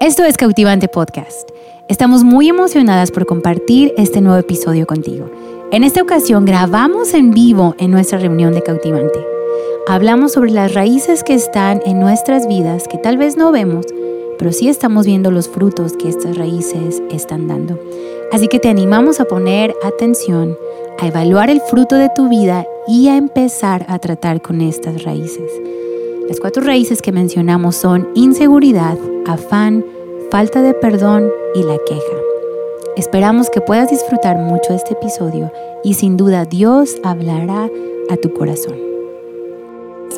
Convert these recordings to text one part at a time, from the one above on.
Esto es Cautivante Podcast. Estamos muy emocionadas por compartir este nuevo episodio contigo. En esta ocasión grabamos en vivo en nuestra reunión de Cautivante. Hablamos sobre las raíces que están en nuestras vidas que tal vez no vemos, pero sí estamos viendo los frutos que estas raíces están dando. Así que te animamos a poner atención, a evaluar el fruto de tu vida y a empezar a tratar con estas raíces. Las cuatro raíces que mencionamos son inseguridad, afán, falta de perdón y la queja. Esperamos que puedas disfrutar mucho este episodio y sin duda Dios hablará a tu corazón.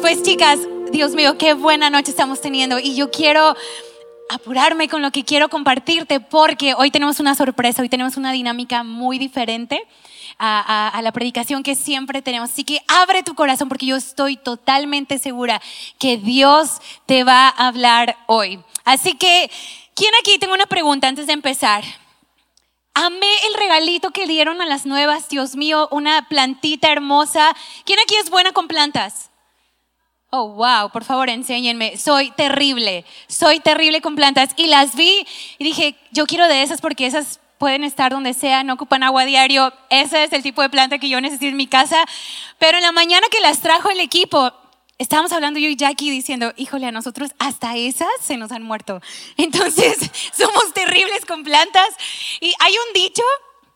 Pues chicas, Dios mío, qué buena noche estamos teniendo y yo quiero apurarme con lo que quiero compartirte porque hoy tenemos una sorpresa, hoy tenemos una dinámica muy diferente a, la predicación que siempre tenemos. Así que abre tu corazón porque yo estoy totalmente segura que Dios te va a hablar hoy. Así que, ¿quién aquí? Tengo una pregunta antes de empezar. Amé el regalito que dieron a las nuevas, Dios mío, una plantita hermosa. ¿Quién aquí es buena con plantas? Oh, wow, por favor, enséñenme. Soy terrible, soy terrible con plantas. Y las vi y dije, yo quiero de esas porque esas pueden estar donde sea, no ocupan agua diario. Ese es el tipo de planta que yo necesito en mi casa. Pero en la mañana que las trajo el equipo, estábamos hablando yo y Jackie diciendo, híjole, a nosotros hasta esas se nos han muerto. Entonces, somos terribles con plantas. Y hay un dicho,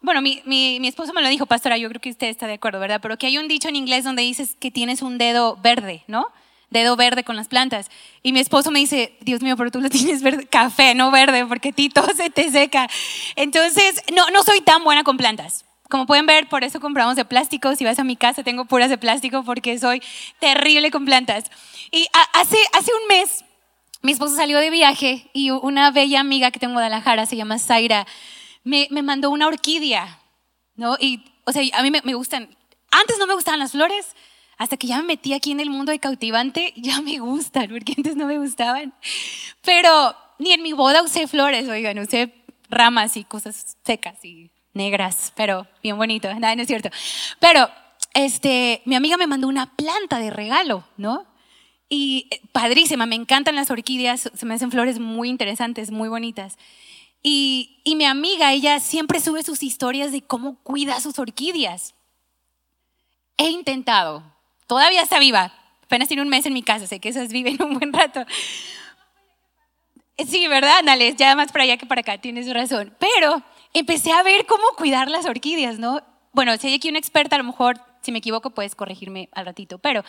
bueno, mi, mi, mi, esposo me lo dijo, pastora, yo creo que usted está de acuerdo, ¿verdad? Pero que hay un dicho en inglés donde dices que tienes un dedo verde, ¿no? Dedo verde con las plantas. Y mi esposo me dice, Dios mío, pero tú lo tienes verde, café, no verde, porque a ti todo se te seca. Entonces, no, no soy tan buena con plantas. Como pueden ver, por eso compramos de plástico. Si vas a mi casa, tengo puras de plástico porque soy terrible con plantas. Y hace, hace un mes, mi esposo salió de viaje y una bella amiga que tengo en Guadalajara, se llama Zaira, me, me mandó una orquídea, ¿no? Y, o sea, a mí me, me gustan, antes no me gustaban las flores, hasta que ya me metí aquí en el mundo de cautivante, ya me gustan, porque antes no me gustaban. Pero ni en mi boda usé flores, oigan, usé ramas y cosas secas y negras, pero bien bonito, nada, no es cierto. Pero este, mi amiga me mandó una planta de regalo, ¿no? Y eh, padrísima, me encantan las orquídeas, se me hacen flores muy interesantes, muy bonitas. Y, y mi amiga, ella siempre sube sus historias de cómo cuida sus orquídeas. He intentado, Todavía está viva. Apenas tiene un mes en mi casa, sé que esas viven un buen rato. Sí, ¿verdad, Nales? Ya más para allá que para acá, tienes razón. Pero empecé a ver cómo cuidar las orquídeas, ¿no? Bueno, si hay aquí una experta, a lo mejor, si me equivoco, puedes corregirme al ratito. Pero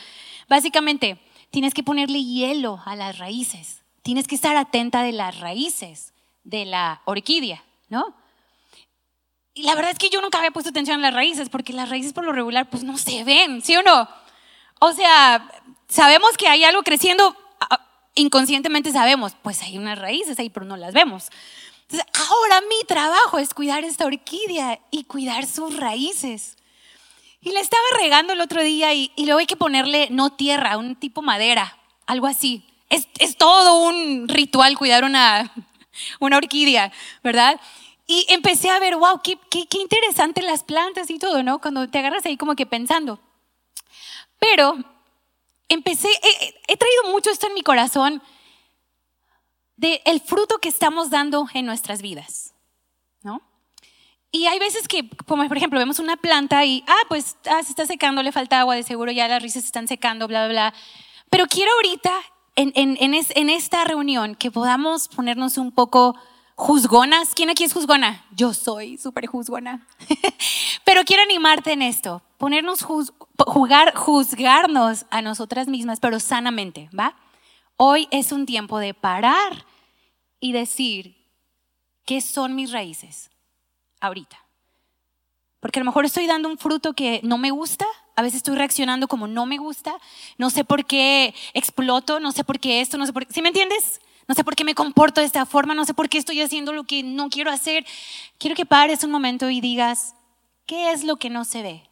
básicamente, tienes que ponerle hielo a las raíces. Tienes que estar atenta de las raíces de la orquídea, ¿no? Y la verdad es que yo nunca había puesto atención a las raíces, porque las raíces por lo regular, pues no se ven, ¿sí o no? O sea, sabemos que hay algo creciendo, inconscientemente sabemos, pues hay unas raíces ahí, pero no las vemos. Entonces, ahora mi trabajo es cuidar esta orquídea y cuidar sus raíces. Y la estaba regando el otro día y, luego hay que ponerle no tierra, un tipo madera, algo así. Es, todo un ritual cuidar una, una orquídea, ¿verdad? Y empecé a ver, wow, qué, qué, qué interesante las plantas y todo, ¿no? Cuando te agarras ahí como que pensando. Pero empecé, he, traído mucho esto en mi corazón de el fruto que estamos dando en nuestras vidas, ¿no? Y hay veces que, como por ejemplo, vemos una planta y, ah, pues ah, se está secando, le falta agua, de seguro ya las risas se están secando, bla, bla, bla. Pero quiero ahorita, en, en, en esta reunión, que podamos ponernos un poco juzgonas. ¿Quién aquí es juzgona? Yo soy súper juzgona. Pero quiero animarte en esto, ponernos jugar, juzgarnos a nosotras mismas, pero sanamente, ¿va? Hoy es un tiempo de parar y decir, ¿qué son mis raíces ahorita? Porque a lo mejor estoy dando un fruto que no me gusta, a veces estoy reaccionando como no me gusta, no sé por qué exploto, no sé por qué esto, no sé por qué, ¿sí me entiendes? No sé por qué me comporto de esta forma, no sé por qué estoy haciendo lo que no quiero hacer. Quiero que pares un momento y digas, ¿qué es lo que no se ve?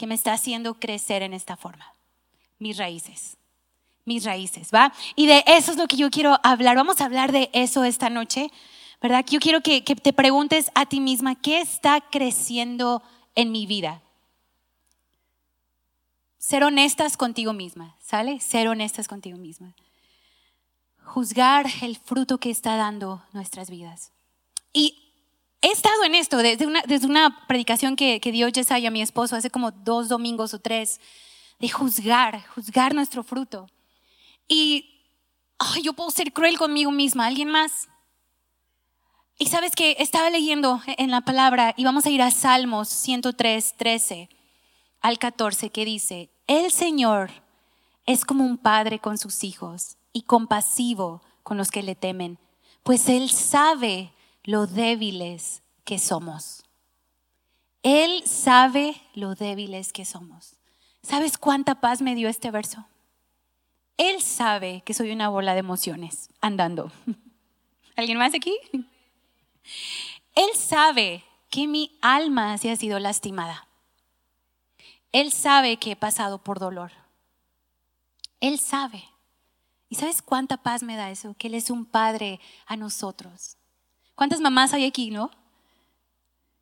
Que me está haciendo crecer en esta forma. Mis raíces. Mis raíces, ¿va? Y de eso es lo que yo quiero hablar. Vamos a hablar de eso esta noche, ¿verdad? Yo quiero que, que te preguntes a ti misma, ¿qué está creciendo en mi vida? Ser honestas contigo misma, ¿sale? Ser honestas contigo misma juzgar el fruto que está dando nuestras vidas. Y he estado en esto desde una, desde una predicación que, que dio Yesaya, mi esposo, hace como dos domingos o tres, de juzgar, juzgar nuestro fruto. Y yo puedo ser cruel conmigo misma, ¿alguien más? Y sabes que estaba leyendo en la palabra y vamos a ir a Salmos 103, 13 al 14, que dice, el Señor es como un padre con sus hijos y compasivo con los que le temen, pues Él sabe lo débiles que somos. Él sabe lo débiles que somos. ¿Sabes cuánta paz me dio este verso? Él sabe que soy una bola de emociones andando. ¿Alguien más aquí? Él sabe que mi alma se ha sido lastimada. Él sabe que he pasado por dolor. Él sabe. ¿Y sabes cuánta paz me da eso? Que Él es un padre a nosotros. ¿Cuántas mamás hay aquí, no?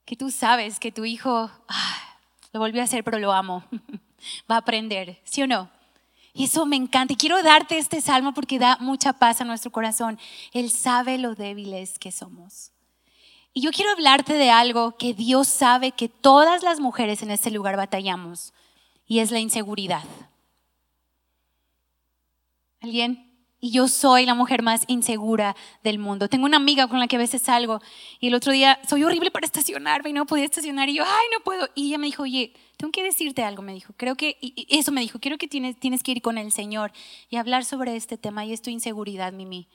Que tú sabes que tu hijo ah, lo volvió a hacer, pero lo amo. Va a aprender, ¿sí o no? Y eso me encanta. Y quiero darte este salmo porque da mucha paz a nuestro corazón. Él sabe lo débiles que somos. Y yo quiero hablarte de algo que Dios sabe que todas las mujeres en este lugar batallamos. Y es la inseguridad. ¿Alguien? Y yo soy la mujer más insegura del mundo. Tengo una amiga con la que a veces salgo y el otro día soy horrible para estacionarme y no podía estacionar y yo, ay, no puedo. Y ella me dijo, oye, tengo que decirte algo, me dijo. Creo que, y eso me dijo, creo que tienes, tienes que ir con el Señor y hablar sobre este tema y es tu inseguridad, Mimi.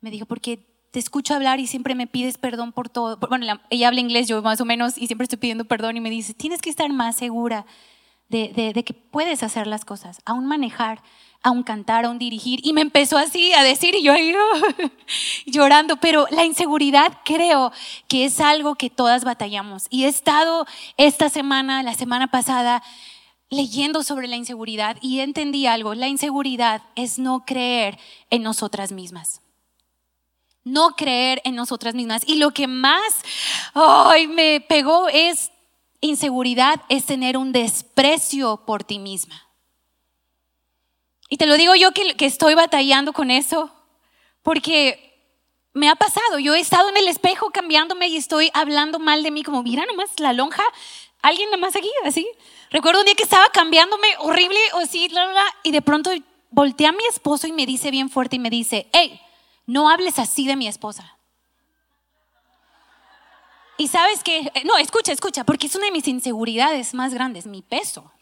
Me dijo, porque te escucho hablar y siempre me pides perdón por todo. Bueno, ella habla inglés, yo más o menos, y siempre estoy pidiendo perdón y me dice, tienes que estar más segura de, de que puedes hacer las cosas, aún manejar a un cantar, a un dirigir. Y me empezó así a decir y yo ahí llorando. Pero la inseguridad creo que es algo que todas batallamos. Y he estado esta semana, la semana pasada, leyendo sobre la inseguridad y entendí algo. La inseguridad es no creer en nosotras mismas. No creer en nosotras mismas. Y lo que más ay, me pegó es inseguridad, es tener un desprecio por ti misma. Y te lo digo yo que, estoy batallando con eso, porque me ha pasado. Yo he estado en el espejo cambiándome y estoy hablando mal de mí, como, mira nomás la lonja, alguien nomás aquí, así. Recuerdo un día que estaba cambiándome horrible, o así, y de pronto volteé a mi esposo y me dice bien fuerte y me dice, hey, no hables así de mi esposa. Y sabes que, no, escucha, escucha, porque es una de mis inseguridades más grandes, mi peso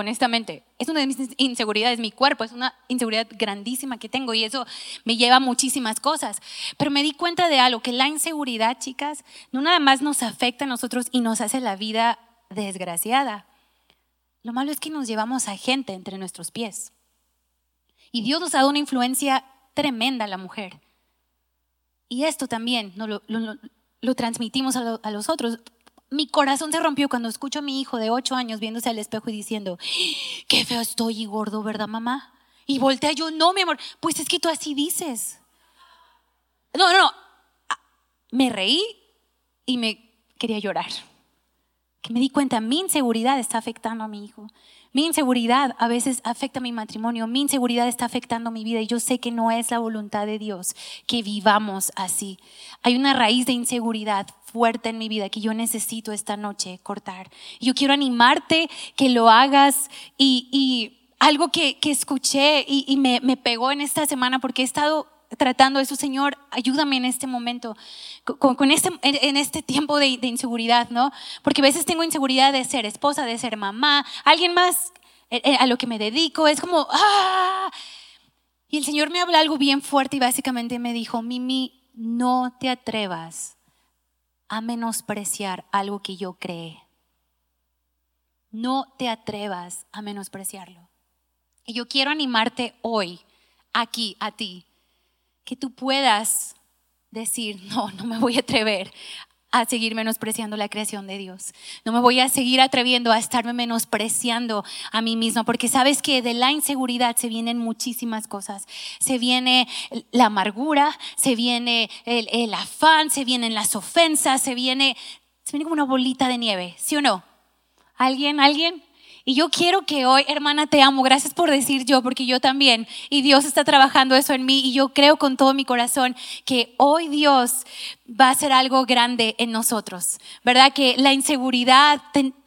honestamente. Es una de mis inseguridades, mi cuerpo, es una inseguridad grandísima que tengo y eso me lleva a muchísimas cosas. Pero me di cuenta de algo, que la inseguridad, chicas, no nada más nos afecta a nosotros y nos hace la vida desgraciada. Lo malo es que nos llevamos a gente entre nuestros pies. Y Dios nos ha dado una influencia tremenda a la mujer. Y esto también lo, transmitimos a, a los otros mi corazón se rompió cuando escucho a mi hijo de ocho años viéndose al espejo y diciendo, qué feo estoy y gordo, ¿verdad, mamá? Y voltea yo, no, mi amor, pues es que tú así dices. No, no, no. Me reí y me quería llorar. Que me di cuenta, mi inseguridad está afectando a mi hijo. Mi inseguridad a veces afecta mi matrimonio, mi inseguridad está afectando mi vida y yo sé que no es la voluntad de Dios que vivamos así. Hay una raíz de inseguridad fuerte en mi vida que yo necesito esta noche cortar. Yo quiero animarte que lo hagas y, algo que, escuché y, me, pegó en esta semana porque he estado tratando eso, Señor, ayúdame en este momento, con, este, en, este tiempo de, inseguridad, ¿no? Porque a veces tengo inseguridad de ser esposa, de ser mamá, alguien más eh, eh, a lo que me dedico, es como, ¡ah! Y el Señor me habla algo bien fuerte y básicamente me dijo, Mimi, no te atrevas a menospreciar algo que yo creé. No te atrevas a menospreciarlo. Y yo quiero animarte hoy, aquí, a ti, que tú puedas decir, no, no me voy a atrever a seguir menospreciando la creación de Dios. No me voy a seguir atreviendo a estarme menospreciando a mí misma, porque sabes que de la inseguridad se vienen muchísimas cosas. Se viene la amargura, se viene el, el afán, se vienen las ofensas, se viene, se viene como una bolita de nieve, ¿sí o no? ¿Alguien? ¿Alguien? Y yo quiero que hoy, hermana, te amo. Gracias por decir yo, porque yo también. Y Dios está trabajando eso en mí. Y yo creo con todo mi corazón que hoy Dios va a hacer algo grande en nosotros. ¿Verdad? Que la inseguridad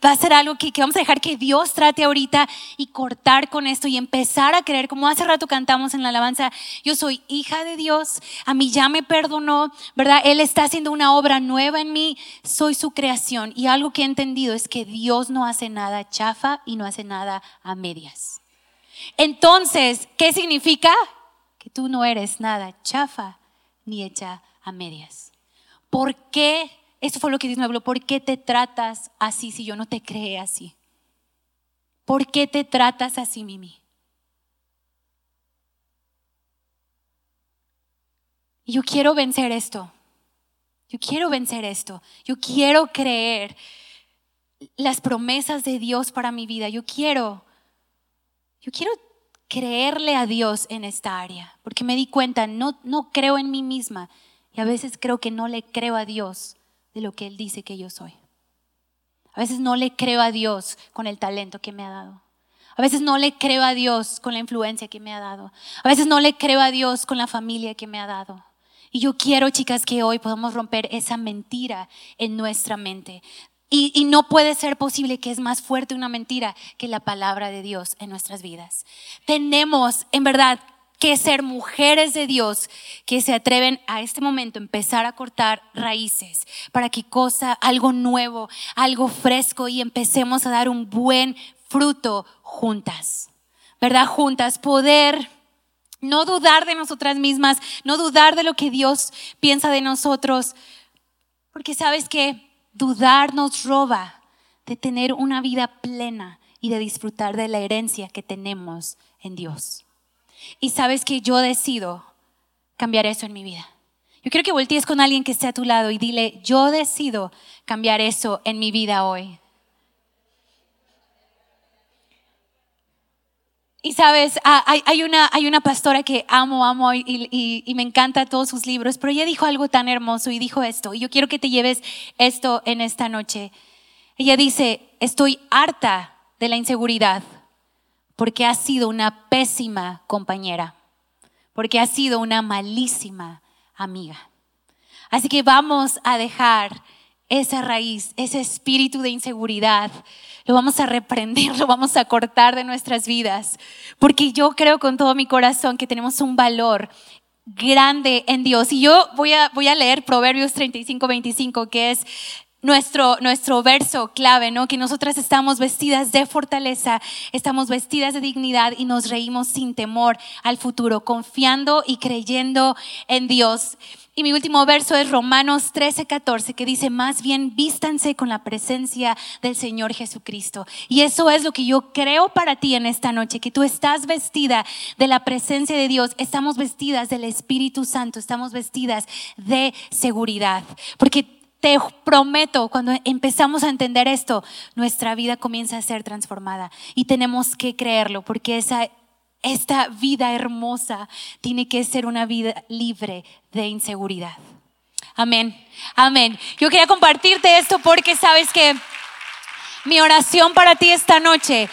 va a ser algo que, que, vamos a dejar que Dios trate ahorita y cortar con esto y empezar a creer, como hace rato cantamos en la alabanza, yo soy hija de Dios, a mí ya me perdonó, ¿verdad? Él está haciendo una obra nueva en mí, soy su creación. Y algo que he entendido es que Dios no hace nada chafa y no hace nada a medias. Entonces, ¿qué significa? Que tú no eres nada chafa ni hecha a medias. ¿Por qué? Eso fue lo que Dios me. ¿Por qué te tratas así si yo no te creé así? ¿Por qué te tratas así, Mimi? Yo quiero vencer esto. Yo quiero vencer esto. Yo quiero creer las promesas de Dios para mi vida. Yo quiero, yo quiero creerle a Dios en esta área, porque me di cuenta, no, no creo en mí misma y a veces creo que no le creo a Dios de lo que Él dice que yo soy. A veces no le creo a Dios con el talento que me ha dado. A veces no le creo a Dios con la influencia que me ha dado. A veces no le creo a Dios con la familia que me ha dado. Y yo quiero, chicas, que hoy podamos romper esa mentira en nuestra mente y, no puede ser posible que es más fuerte una mentira que la palabra de Dios en nuestras vidas. Tenemos, en verdad, que ser mujeres de Dios que se atreven a este momento empezar a cortar raíces para que cosa, algo nuevo, algo fresco y empecemos a dar un buen fruto juntas. ¿Verdad? Juntas, poder no dudar de nosotras mismas, no dudar de lo que Dios piensa de nosotros, porque sabes que Dudar nos roba de tener una vida plena y de disfrutar de la herencia que tenemos en Dios. Y sabes que yo decido cambiar eso en mi vida. Yo quiero que voltees con alguien que esté a tu lado y dile, yo decido cambiar eso en mi vida hoy. Y sabes, ah, hay, una, hay una pastora que amo, amo y, y, me encanta todos sus libros, pero ella dijo algo tan hermoso y dijo esto, y yo quiero que te lleves esto en esta noche. Ella dice, estoy harta de la inseguridad porque ha sido una pésima compañera, porque ha sido una malísima amiga. Así que vamos a dejar esa raíz, ese espíritu de inseguridad, lo vamos a reprender, lo vamos a cortar de nuestras vidas, porque yo creo con todo mi corazón que tenemos un valor grande en Dios. Y yo voy a, voy a leer Proverbios 35, 25, que es nuestro, nuestro verso clave, ¿no? Que nosotras estamos vestidas de fortaleza, estamos vestidas de dignidad y nos reímos sin temor al futuro, confiando y creyendo en Dios. Y mi último verso es Romanos 13, 14, que dice, más bien vístanse con la presencia del Señor Jesucristo. Y eso es lo que yo creo para ti en esta noche, que tú estás vestida de la presencia de Dios, estamos vestidas del Espíritu Santo, estamos vestidas de seguridad. Porque te prometo, cuando empezamos a entender esto, nuestra vida comienza a ser transformada. Y tenemos que creerlo, porque esa esta vida hermosa tiene que ser una vida libre de inseguridad. Amén, amén. Yo quería compartirte esto porque sabes que mi oración para ti esta noche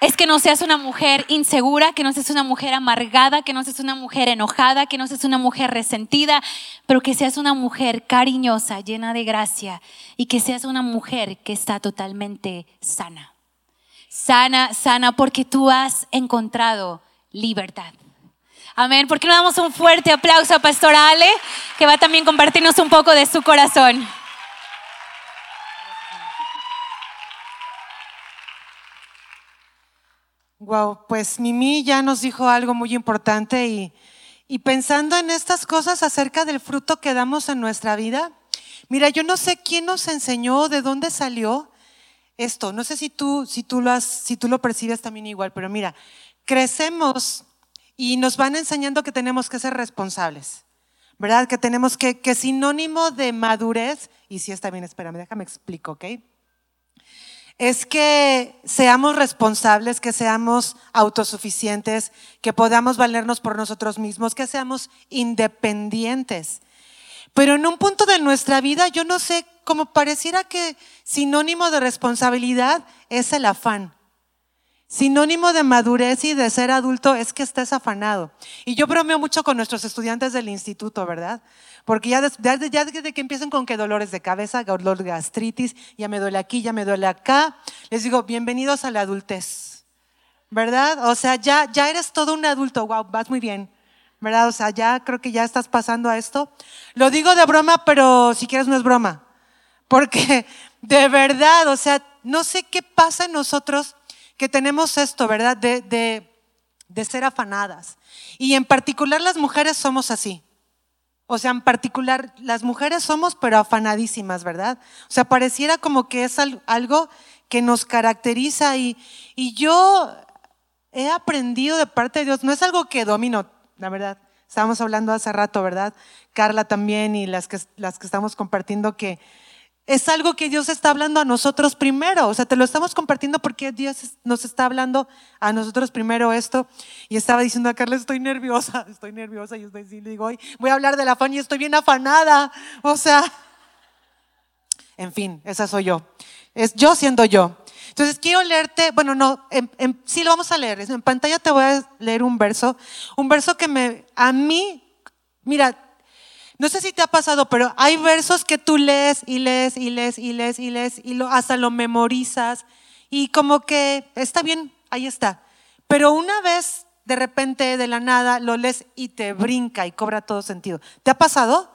es que no seas una mujer insegura, que no seas una mujer amargada, que no seas una mujer enojada, que no seas una mujer resentida, pero que seas una mujer cariñosa, llena de gracia y que seas una mujer que está totalmente sana sana, sana, porque tú has encontrado libertad. Amén. ¿Por qué no damos un fuerte aplauso a Pastora Ale, que va también a compartirnos un poco de su corazón? Wow, pues Mimi ya nos dijo algo muy importante y, y pensando en estas cosas acerca del fruto que damos en nuestra vida, mira, yo no sé quién nos enseñó, de dónde salió, esto. No sé si tú, si tú, lo, has, si tú lo percibes también igual, pero mira, crecemos y nos van enseñando que tenemos que ser responsables, ¿verdad? Que tenemos que, que sinónimo de madurez, y si está bien, espérame, déjame explico, ¿ok? Es que seamos responsables, que seamos autosuficientes, que podamos valernos por nosotros mismos, que seamos independientes. Pero en un punto de nuestra vida yo no sé como pareciera que sinónimo de responsabilidad es el afán. Sinónimo de madurez y de ser adulto es que estés afanado. Y yo bromeo mucho con nuestros estudiantes del instituto, ¿verdad? Porque ya, desde, que empiezan con que dolores de cabeza, dolor de gastritis, ya me duele aquí, ya me duele acá, les digo, bienvenidos a la adultez, ¿verdad? O sea, ya, ya eres todo un adulto, wow, vas muy bien, ¿verdad? O sea, ya creo que ya estás pasando a esto. Lo digo de broma, pero si quieres no es broma, porque de verdad, o sea, no sé qué pasa en nosotros que tenemos esto, ¿verdad? De, de, ser afanadas. Y en particular las mujeres somos así. O sea, en particular las mujeres somos, pero afanadísimas, ¿verdad? O sea, pareciera como que es algo que nos caracteriza y, y yo he aprendido de parte de Dios, no es algo que domino, la verdad. Estábamos hablando hace rato, ¿verdad? Carla también y las que, las que estamos compartiendo que es algo que Dios está hablando a nosotros primero. O sea, te lo estamos compartiendo porque Dios nos está hablando a nosotros primero esto. Y estaba diciendo a Carla, estoy nerviosa, estoy nerviosa. Y estoy diciendo, digo, voy a hablar del afán y estoy bien afanada. O sea, en fin, esa soy yo. Es yo siendo yo. Entonces quiero leerte, bueno, no, sí lo vamos a leer. En pantalla te voy a leer un verso, un verso que me, a mí, mira, no sé si te ha pasado, pero hay versos que tú lees y lees y lees y lees y lees y lo, hasta lo memorizas y como que está bien, ahí está. Pero una vez de repente de la nada lo lees y te brinca y cobra todo sentido. ¿Te ha pasado?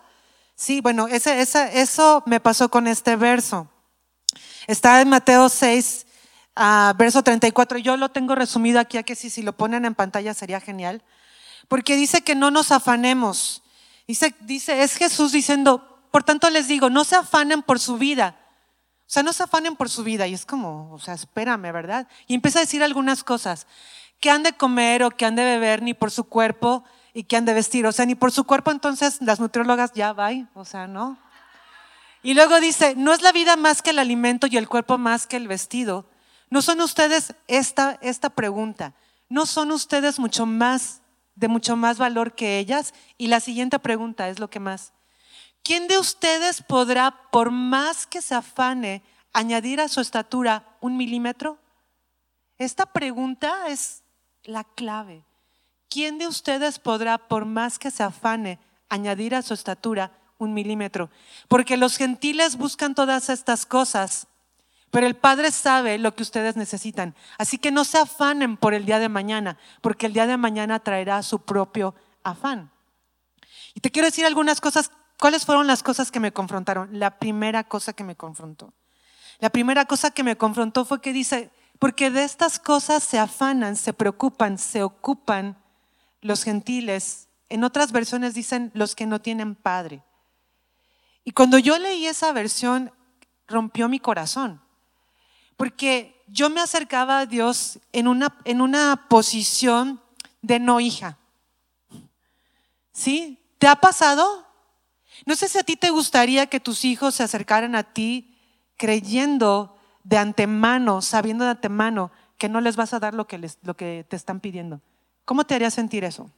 Sí, bueno, ese, eso me pasó con este verso. Está en Mateo 6, ah, verso 34. Yo lo tengo resumido aquí, a que si, si lo ponen en pantalla sería genial. Porque dice que no nos afanemos Dice, dice, es Jesús diciendo, por tanto les digo, no se afanen por su vida. O sea, no se afanen por su vida. Y es como, o sea, espérame, ¿verdad? Y empieza a decir algunas cosas. Que han de comer o que han de beber, ni por su cuerpo y que han de vestir. O sea, ni por su cuerpo, entonces las nutriólogas ya va, o sea, ¿no? Y luego dice, no es la vida más que el alimento y el cuerpo más que el vestido. ¿No son ustedes esta, esta pregunta? ¿No son ustedes mucho más de mucho más valor que ellas? Y la siguiente pregunta es lo que más. ¿Quién de ustedes podrá, por más que se afane, añadir a su estatura un milímetro? Esta pregunta es la clave. ¿Quién de ustedes podrá, por más que se afane, añadir a su estatura un milímetro? Porque los gentiles buscan todas estas cosas pero el Padre sabe lo que ustedes necesitan. Así que no se afanen por el día de mañana, porque el día de mañana traerá su propio afán. Y te quiero decir algunas cosas. ¿Cuáles fueron las cosas que me confrontaron? La primera cosa que me confrontó. La primera cosa que me confrontó fue que dice, porque de estas cosas se afanan, se preocupan, se ocupan los gentiles. En otras versiones dicen los que no tienen padre. Y cuando yo leí esa versión, rompió mi corazón porque yo me acercaba a Dios en una, en una posición de no hija. ¿Sí? ¿Te ha pasado? No sé si a ti te gustaría que tus hijos se acercaran a ti creyendo de antemano, sabiendo de antemano que no les vas a dar lo que, les, lo que te están pidiendo. ¿Cómo te haría sentir eso?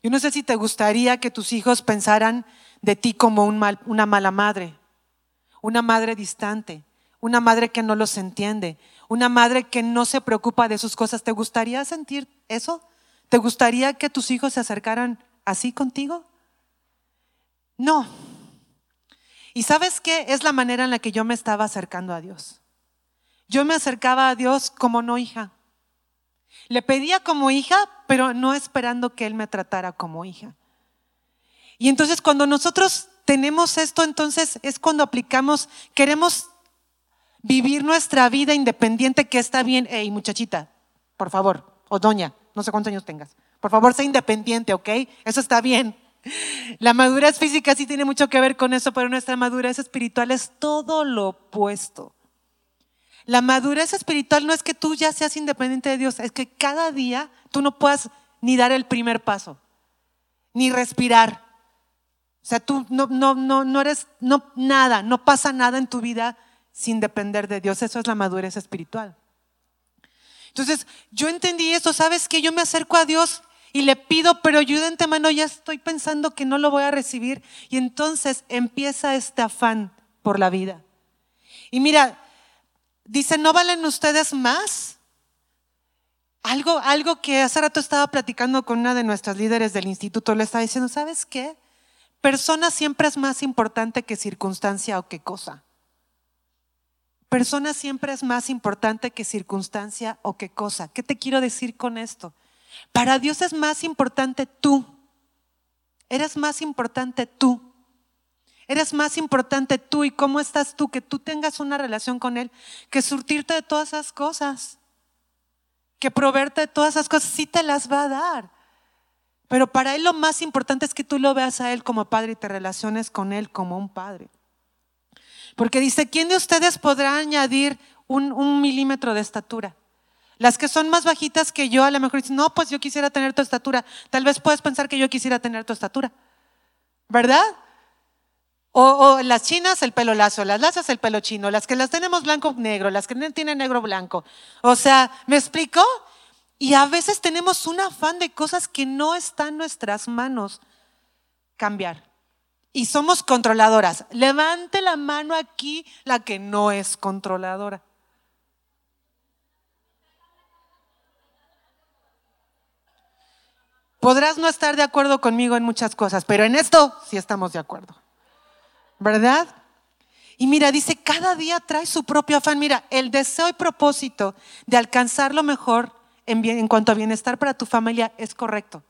Yo no sé si te gustaría que tus hijos pensaran de ti como una mala madre, una madre distante, una madre que no los entiende, una madre que no se preocupa de sus cosas. ¿Te gustaría sentir eso? ¿Te gustaría que tus hijos se acercaran así contigo? No. ¿Y sabes qué? Es la manera en la que yo me estaba acercando a Dios. Yo me acercaba a Dios como no hija. Le pedía como hija, pero no esperando que Él me tratara como hija. Y entonces cuando nosotros tenemos esto, entonces es cuando aplicamos, queremos vivir nuestra vida independiente que está bien. Hey, muchachita, por favor, o doña, no sé cuántos años tengas. Por favor, sea independiente, ¿ok? Eso está bien. La madurez física sí tiene mucho que ver con eso, pero nuestra madurez espiritual es todo lo opuesto. La madurez espiritual no es que tú ya seas independiente de Dios, es que cada día tú no puedas ni dar el primer paso, ni respirar. O sea, tú no, no, no, no eres, no, nada, no pasa nada en tu vida sin depender de Dios. Eso es la madurez espiritual. Entonces, yo entendí eso. ¿Sabes que Yo me acerco a Dios y le pido, pero yo de antemano ya estoy pensando que no lo voy a recibir. Y entonces empieza este afán por la vida. Y mira, dice, ¿no valen ustedes más Algo, algo que hace rato estaba platicando con una de nuestras líderes del instituto, le estaba diciendo, ¿sabes qué? Persona siempre es más importante que circunstancia o que cosa. Persona siempre es más importante que circunstancia o que cosa. ¿Qué te quiero decir con esto? Para Dios es más importante tú. Eres más importante tú. Eres más importante tú y cómo estás tú, que tú tengas una relación con Él, que surtirte de todas esas cosas, que proveerte de todas esas cosas, sí te las va a dar. Pero para Él lo más importante es que tú lo veas a Él como Padre y te relaciones con Él como un Padre. Porque dice, ¿quién de ustedes podrá añadir un, milímetro de estatura? Las que son más bajitas que yo, a lo mejor dicen, no, pues yo quisiera tener tu estatura. Tal vez puedes pensar que yo quisiera tener tu estatura. ¿Verdad? O, las chinas, el pelo lazo, las lazas, el pelo chino, las que las tenemos blanco negro, las que tienen negro blanco. O sea, ¿me explico? Y a veces tenemos un afán de cosas que no están en nuestras manos cambiar. Y somos controladoras. Levante la mano aquí la que no es controladora. Podrás no estar de acuerdo conmigo en muchas cosas, pero en esto sí estamos de acuerdo. ¿Verdad? Y mira, dice, cada día trae su propio afán. Mira, el deseo y propósito de alcanzar lo mejor en, cuanto a bienestar para tu familia es correcto.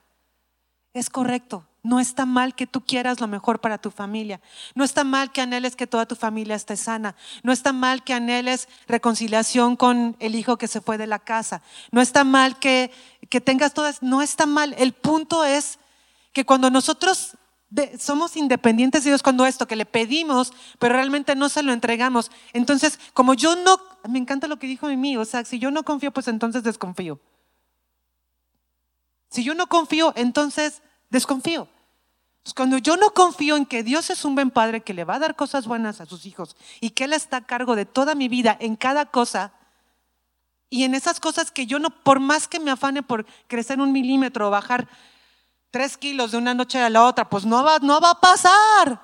Es correcto. No está mal que tú quieras lo mejor para tu familia. No está mal que anheles que toda tu familia esté sana. No está mal que anheles reconciliación con el hijo que se fue de la casa. No está mal que, que tengas todas. No está mal. El punto es que cuando nosotros somos independientes de Dios, cuando esto que le pedimos, pero realmente no se lo entregamos. Entonces, como yo no, me encanta lo que dijo mí, o sea, si yo no confío, pues entonces desconfío. Si yo no confío, entonces desconfío. cuando yo no confío en que Dios es un buen padre que le va a dar cosas buenas a sus hijos y que Él está a cargo de toda mi vida en cada cosa, y en esas cosas que yo no, por más que me afane por crecer un milímetro o bajar tres kilos de una noche a la otra, pues no va, no va a pasar,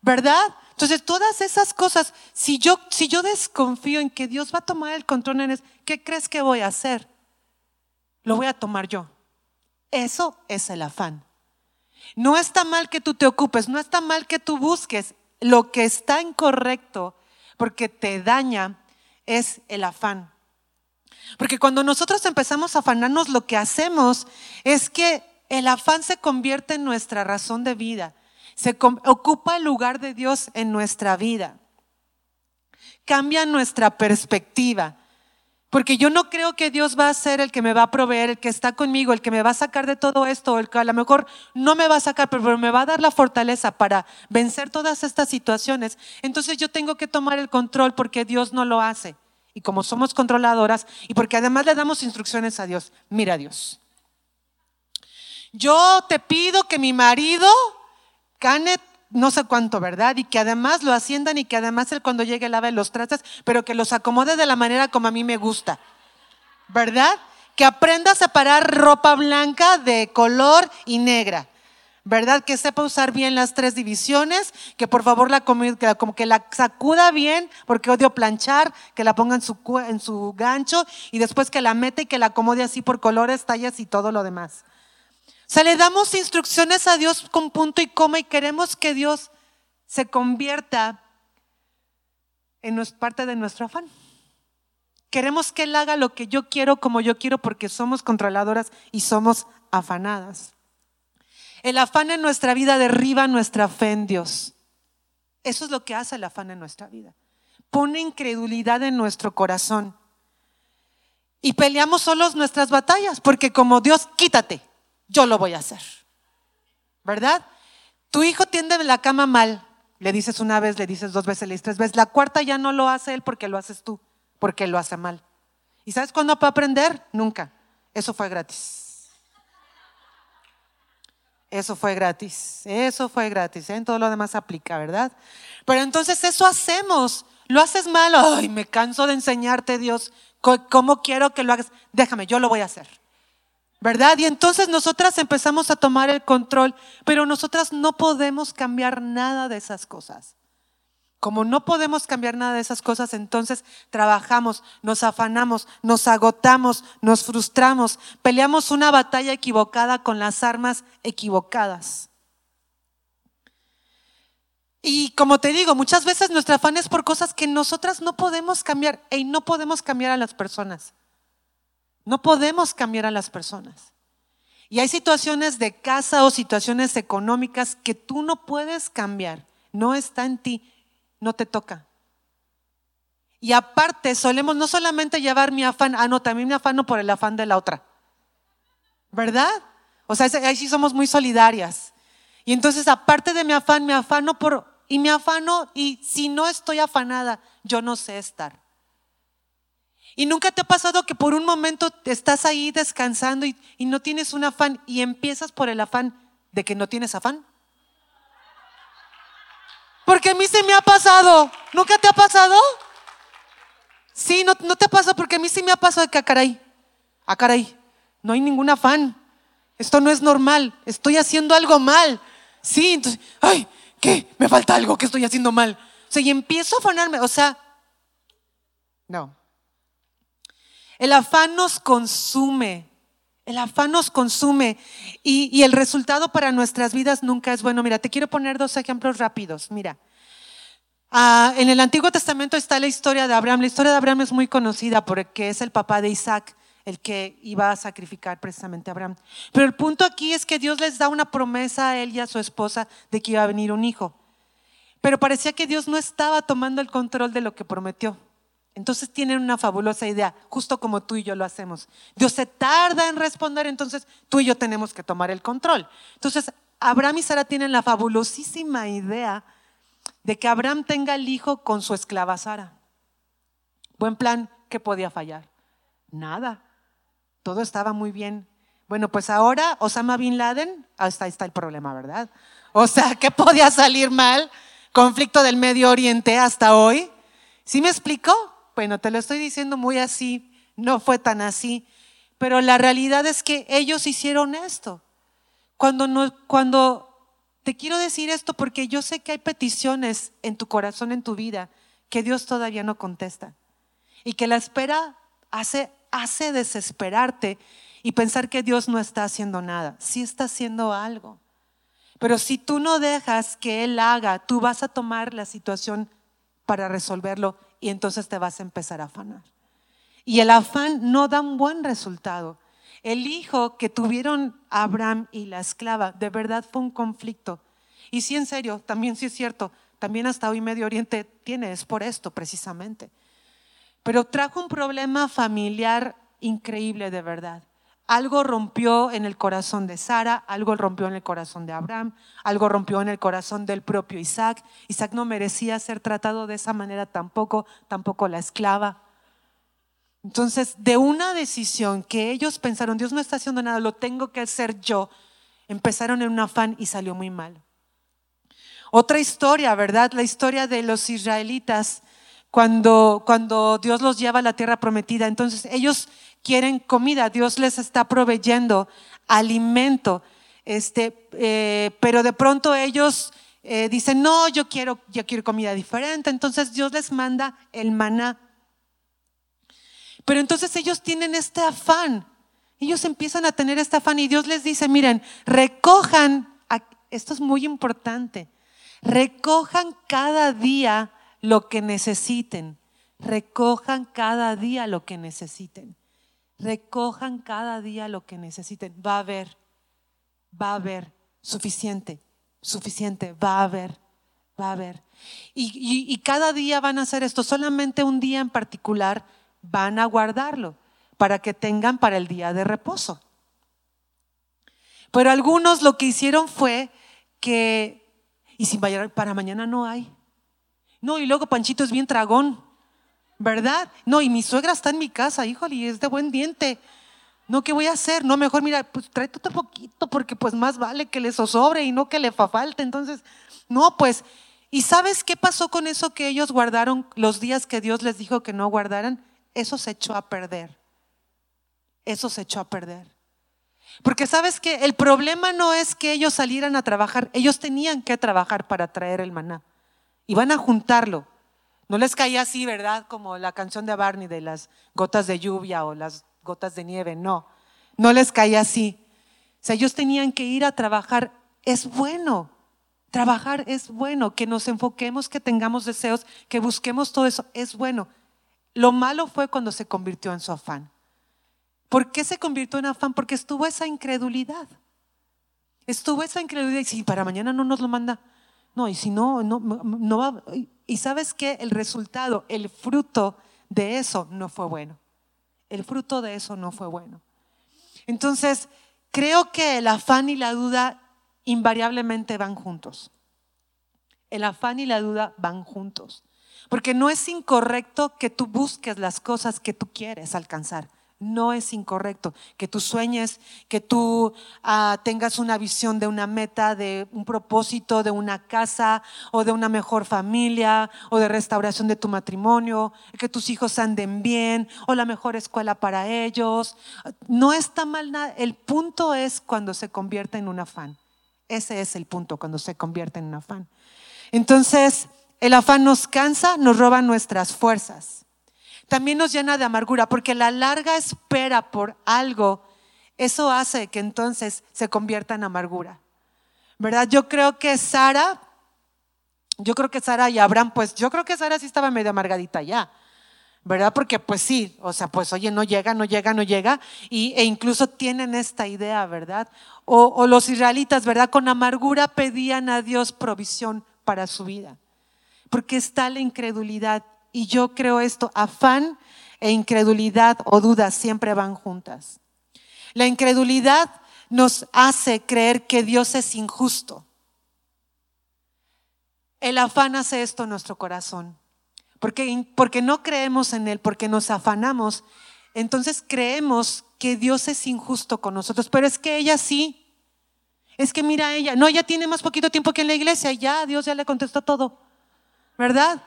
¿verdad? Entonces, todas esas cosas, si yo, si yo desconfío en que Dios va a tomar el control en eso, ¿qué crees que voy a hacer? Lo voy a tomar yo. Eso es el afán. No está mal que tú te ocupes, no está mal que tú busques. Lo que está incorrecto, porque te daña, es el afán. Porque cuando nosotros empezamos a afanarnos, lo que hacemos es que el afán se convierte en nuestra razón de vida. Se ocupa el lugar de Dios en nuestra vida. Cambia nuestra perspectiva. Porque yo no creo que Dios va a ser el que me va a proveer, el que está conmigo, el que me va a sacar de todo esto, el que a lo mejor no me va a sacar, pero me va a dar la fortaleza para vencer todas estas situaciones. Entonces yo tengo que tomar el control porque Dios no lo hace. Y como somos controladoras y porque además le damos instrucciones a Dios, mira Dios. Yo te pido que mi marido gane no sé cuánto, ¿verdad? Y que además lo asciendan y que además él cuando llegue lave los trastes, pero que los acomode de la manera como a mí me gusta, ¿verdad? Que aprenda a separar ropa blanca de color y negra. ¿Verdad? Que sepa usar bien las tres divisiones, que por favor la como que la sacuda bien, porque odio planchar, que la ponga en su, en su gancho y después que la mete y que la acomode así por colores, tallas y todo lo demás. O sea, le damos instrucciones a Dios con punto y coma y queremos que Dios se convierta en parte de nuestro afán. Queremos que Él haga lo que yo quiero como yo quiero porque somos controladoras y somos afanadas. El afán en nuestra vida derriba nuestra fe en Dios. Eso es lo que hace el afán en nuestra vida. Pone incredulidad en nuestro corazón. Y peleamos solos nuestras batallas porque como Dios, quítate yo lo voy a hacer. ¿Verdad? Tu hijo tiende la cama mal. Le dices una vez, le dices dos veces, le dices tres veces. La cuarta ya no lo hace él porque lo haces tú, porque lo hace mal. ¿Y sabes cuándo puede aprender? Nunca. Eso fue gratis. Eso fue gratis. Eso fue gratis. En todo lo demás aplica, ¿verdad? Pero entonces eso hacemos. Lo haces mal. Ay, me canso de enseñarte, Dios. ¿Cómo quiero que lo hagas? Déjame, yo lo voy a hacer. ¿Verdad? Y entonces nosotras empezamos a tomar el control, pero nosotras no podemos cambiar nada de esas cosas. Como no podemos cambiar nada de esas cosas, entonces trabajamos, nos afanamos, nos agotamos, nos frustramos, peleamos una batalla equivocada con las armas equivocadas. Y como te digo, muchas veces nuestro afán es por cosas que nosotras no podemos cambiar y no podemos cambiar a las personas. No podemos cambiar a las personas. Y hay situaciones de casa o situaciones económicas que tú no puedes cambiar. No está en ti, no te toca. Y aparte, solemos no solamente llevar mi afán, ah, no, también me afano por el afán de la otra. ¿Verdad? O sea, ahí sí somos muy solidarias. Y entonces, aparte de mi afán, me afano por y me afano y si no estoy afanada, yo no sé estar. Y nunca te ha pasado que por un momento estás ahí descansando y, no tienes un afán y empiezas por el afán de que no tienes afán. Porque a mí se me ha pasado. ¿Nunca te ha pasado? Sí, no, no te pasa porque a mí sí me ha pasado de que a ah, caray, a ah, caray, no hay ningún afán. Esto no es normal. Estoy haciendo algo mal. Sí, entonces, ay, ¿qué? Me falta algo, que estoy haciendo mal? O sea, y empiezo a afanarme, o sea, no. El afán nos consume, el afán nos consume y, el resultado para nuestras vidas nunca es bueno. Mira, te quiero poner dos ejemplos rápidos. Mira, ah, en el Antiguo Testamento está la historia de Abraham. La historia de Abraham es muy conocida porque es el papá de Isaac el que iba a sacrificar precisamente a Abraham. Pero el punto aquí es que Dios les da una promesa a él y a su esposa de que iba a venir un hijo. Pero parecía que Dios no estaba tomando el control de lo que prometió. Entonces tienen una fabulosa idea, justo como tú y yo lo hacemos. Dios se tarda en responder, entonces tú y yo tenemos que tomar el control. Entonces Abraham y Sara tienen la fabulosísima idea de que Abraham tenga el hijo con su esclava Sara. Buen plan, ¿qué podía fallar? Nada. Todo estaba muy bien. Bueno, pues ahora Osama Bin Laden, ahí está el problema, ¿verdad? O sea, ¿qué podía salir mal? Conflicto del Medio Oriente hasta hoy. ¿Sí me explico? Bueno, te lo estoy diciendo muy así, no fue tan así, pero la realidad es que ellos hicieron esto. Cuando, no, cuando te quiero decir esto porque yo sé que hay peticiones en tu corazón, en tu vida, que Dios todavía no contesta y que la espera hace hace desesperarte y pensar que Dios no está haciendo nada. Sí está haciendo algo. Pero si tú no dejas que Él haga, tú vas a tomar la situación para resolverlo y entonces te vas a empezar a afanar. Y el afán no da un buen resultado. El hijo que tuvieron Abraham y la esclava, de verdad fue un conflicto. Y sí, en serio, también sí es cierto, también hasta hoy Medio Oriente tiene, es por esto precisamente. Pero trajo un problema familiar increíble de verdad. Algo rompió en el corazón de Sara, algo rompió en el corazón de Abraham, algo rompió en el corazón del propio Isaac. Isaac no merecía ser tratado de esa manera tampoco, tampoco la esclava. Entonces, de una decisión que ellos pensaron, Dios no está haciendo nada, lo tengo que hacer yo, empezaron en un afán y salió muy mal. Otra historia, ¿verdad? La historia de los israelitas cuando, cuando Dios los lleva a la tierra prometida. Entonces ellos quieren comida, Dios les está proveyendo alimento, este, eh, pero de pronto ellos eh, dicen, no, yo quiero, yo quiero comida diferente. Entonces Dios les manda el maná. Pero entonces ellos tienen este afán. Ellos empiezan a tener este afán y Dios les dice, miren, recojan, esto es muy importante, recojan cada día lo que necesiten. Recojan cada día lo que necesiten. Recojan cada día lo que necesiten. Va a haber, va a haber suficiente, suficiente, va a haber, va a haber. Y, cada día van a hacer esto, solamente un día en particular van a guardarlo para que tengan para el día de reposo. Pero algunos lo que hicieron fue que, y si para mañana no hay, no, y luego Panchito es bien tragón, ¿verdad? No, y mi suegra está en mi casa, híjole, y es de buen diente. No, ¿qué voy a hacer? No, mejor mira, pues tráete poquito, porque pues más vale que le sobre y no que le fa falte. Entonces, no, pues, ¿y sabes qué pasó con eso que ellos guardaron los días que Dios les dijo que no guardaran? Eso se echó a perder. Eso se echó a perder. Porque sabes que el problema no es que ellos salieran a trabajar, ellos tenían que trabajar para traer el maná. Y van a juntarlo. No les caía así, ¿verdad? Como la canción de Barney de las gotas de lluvia o las gotas de nieve, no. No les caía así. O sea, ellos tenían que ir a trabajar. Es bueno. Trabajar es bueno. Que nos enfoquemos, que tengamos deseos, que busquemos todo eso. Es bueno. Lo malo fue cuando se convirtió en su afán. ¿Por qué se convirtió en afán? Porque estuvo esa incredulidad. Estuvo esa incredulidad. Y si para mañana no nos lo manda, no, y si no, no, no va. Y sabes que el resultado, el fruto de eso no fue bueno. El fruto de eso no fue bueno. Entonces, creo que el afán y la duda invariablemente van juntos. El afán y la duda van juntos. Porque no es incorrecto que tú busques las cosas que tú quieres alcanzar no es incorrecto. Que tú sueñes, que tú ah, tengas una visión de una meta, de un propósito, de una casa o de una mejor familia o de restauración de tu matrimonio, que tus hijos anden bien o la mejor escuela para ellos. No está mal nada. El punto es cuando se convierte en un afán. Ese es el punto, cuando se convierte en un afán. Entonces, el afán nos cansa, nos roba nuestras fuerzas también nos llena de amargura, porque la larga espera por algo, eso hace que entonces se convierta en amargura. ¿Verdad? Yo creo que Sara, yo creo que Sara y Abraham, pues yo creo que Sara sí estaba medio amargadita ya. ¿verdad? Porque pues sí, o sea, pues oye, no llega, no llega, no llega, y, e incluso tienen esta idea, ¿verdad? O, o, los israelitas, ¿verdad? Con amargura pedían a Dios provisión para su vida, porque está la incredulidad y yo creo esto, afán e incredulidad o duda siempre van juntas. La incredulidad nos hace creer que Dios es injusto. El afán hace esto en nuestro corazón. Porque, porque no creemos en Él, porque nos afanamos, entonces creemos que Dios es injusto con nosotros. Pero es que ella sí. Es que mira ella, no, ella tiene más poquito tiempo que en la iglesia, ya Dios ya le contestó todo. ¿Verdad?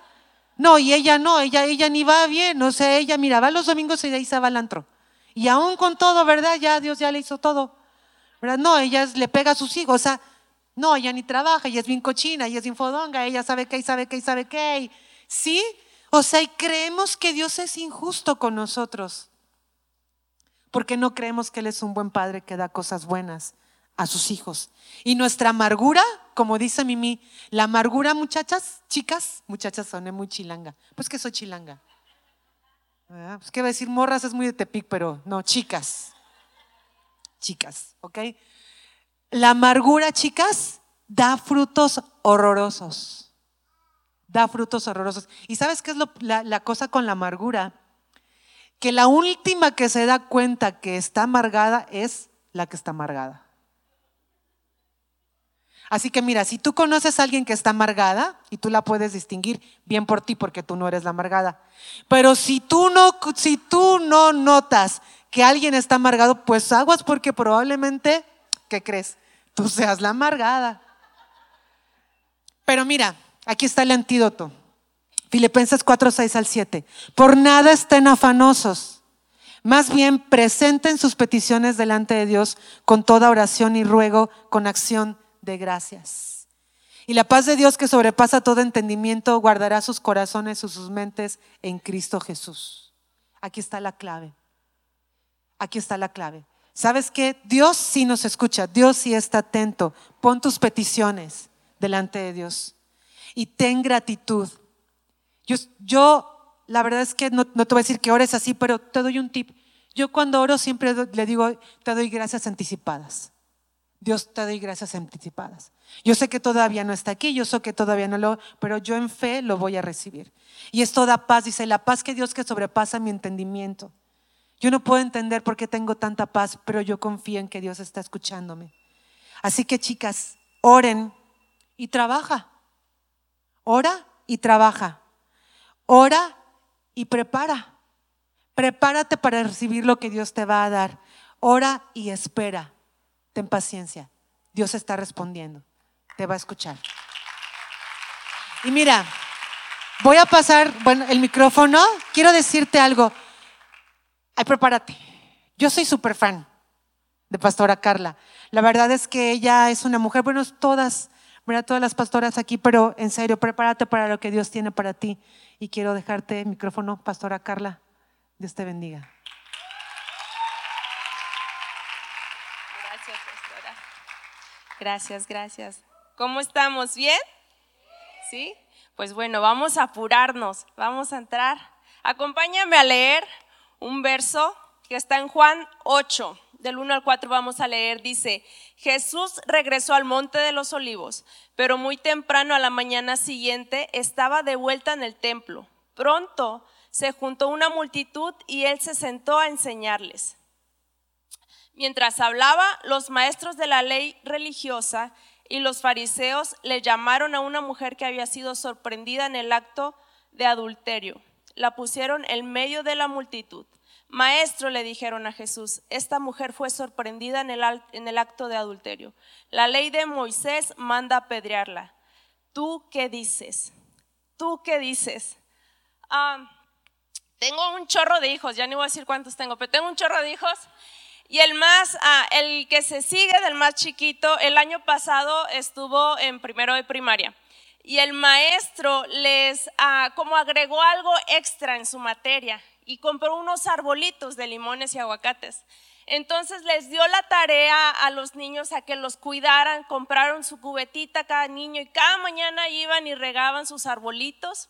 No, y ella no, ella, ella ni va bien, o sea, ella miraba los domingos y de ahí se va al antro. Y aún con todo, ¿verdad? Ya Dios ya le hizo todo. ¿Verdad? No, ella le pega a sus hijos, o sea, no, ella ni trabaja, ella es bien cochina, ella es infodonga, ella sabe qué y sabe qué y sabe qué. ¿Sí? O sea, y creemos que Dios es injusto con nosotros. Porque no creemos que Él es un buen padre que da cosas buenas a sus hijos. Y nuestra amargura, como dice Mimi, la amargura, muchachas, chicas, muchachas soné muy chilanga. Pues que soy chilanga. Pues que va a decir morras es muy de Tepic, pero no, chicas. Chicas, ¿ok? La amargura, chicas, da frutos horrorosos. Da frutos horrorosos. ¿Y sabes qué es la, la cosa con la amargura? Que la última que se da cuenta que está amargada es la que está amargada. Así que mira, si tú conoces a alguien que está amargada y tú la puedes distinguir, bien por ti porque tú no eres la amargada. Pero si tú no, si tú no notas que alguien está amargado, pues aguas porque probablemente, ¿qué crees? Tú seas la amargada. Pero mira, aquí está el antídoto. Filipenses 4, 6 al 7. Por nada estén afanosos. Más bien presenten sus peticiones delante de Dios con toda oración y ruego, con acción de gracias. Y la paz de Dios que sobrepasa todo entendimiento guardará sus corazones y sus mentes en Cristo Jesús. Aquí está la clave. Aquí está la clave. ¿Sabes qué? Dios sí nos escucha, Dios sí está atento. Pon tus peticiones delante de Dios y ten gratitud. Yo, la verdad es que no, no te voy a decir que ores así, pero te doy un tip. Yo cuando oro siempre le digo, te doy gracias anticipadas. Dios te doy gracias anticipadas. Yo sé que todavía no está aquí, yo sé que todavía no lo, pero yo en fe lo voy a recibir. Y es toda paz, dice, la paz que Dios que sobrepasa mi entendimiento. Yo no puedo entender por qué tengo tanta paz, pero yo confío en que Dios está escuchándome. Así que chicas, oren y trabaja. Ora y trabaja. Ora y prepara. Prepárate para recibir lo que Dios te va a dar. Ora y espera ten paciencia. Dios está respondiendo. Te va a escuchar. Y mira, voy a pasar, bueno, el micrófono. Quiero decirte algo. Ay, prepárate. Yo soy súper fan de Pastora Carla. La verdad es que ella es una mujer, bueno, todas, ver a todas las pastoras aquí, pero en serio, prepárate para lo que Dios tiene para ti. Y quiero dejarte el micrófono, Pastora Carla. Dios te bendiga. Gracias, pastora. Gracias, gracias. ¿Cómo estamos? ¿Bien? ¿Sí? Pues bueno, vamos a apurarnos, vamos a entrar. Acompáñame a leer un verso que está en Juan 8, del 1 al 4 vamos a leer, dice, Jesús regresó al monte de los olivos, pero muy temprano a la mañana siguiente estaba de vuelta en el templo. Pronto se juntó una multitud y él se sentó a enseñarles. Mientras hablaba, los maestros de la ley religiosa y los fariseos le llamaron a una mujer que había sido sorprendida en el acto de adulterio. La pusieron en medio de la multitud. Maestro, le dijeron a Jesús, esta mujer fue sorprendida en el, acto de adulterio. La ley de Moisés manda apedrearla. ¿Tú qué dices? ¿Tú qué dices? Ah, tengo un chorro de hijos, ya ni voy a decir cuántos tengo, pero tengo un chorro de hijos. Y el más, ah, el que se sigue del más chiquito, el año pasado estuvo en primero de primaria. Y el maestro les, ah, como agregó algo extra en su materia y compró unos arbolitos de limones y aguacates. Entonces les dio la tarea a los niños a que los cuidaran, compraron su cubetita cada niño y cada mañana iban y regaban sus arbolitos.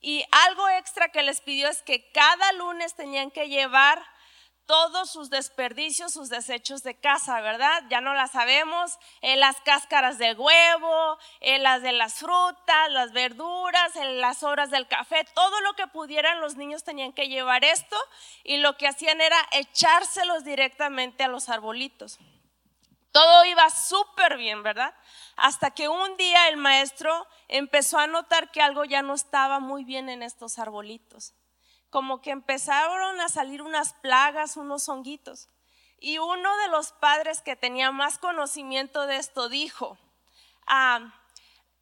Y algo extra que les pidió es que cada lunes tenían que llevar todos sus desperdicios, sus desechos de casa, ¿verdad? Ya no las sabemos, en las cáscaras de huevo, en las de las frutas, las verduras, en las horas del café, todo lo que pudieran los niños tenían que llevar esto y lo que hacían era echárselos directamente a los arbolitos. Todo iba súper bien, ¿verdad? Hasta que un día el maestro empezó a notar que algo ya no estaba muy bien en estos arbolitos como que empezaron a salir unas plagas, unos honguitos. Y uno de los padres que tenía más conocimiento de esto dijo, ah,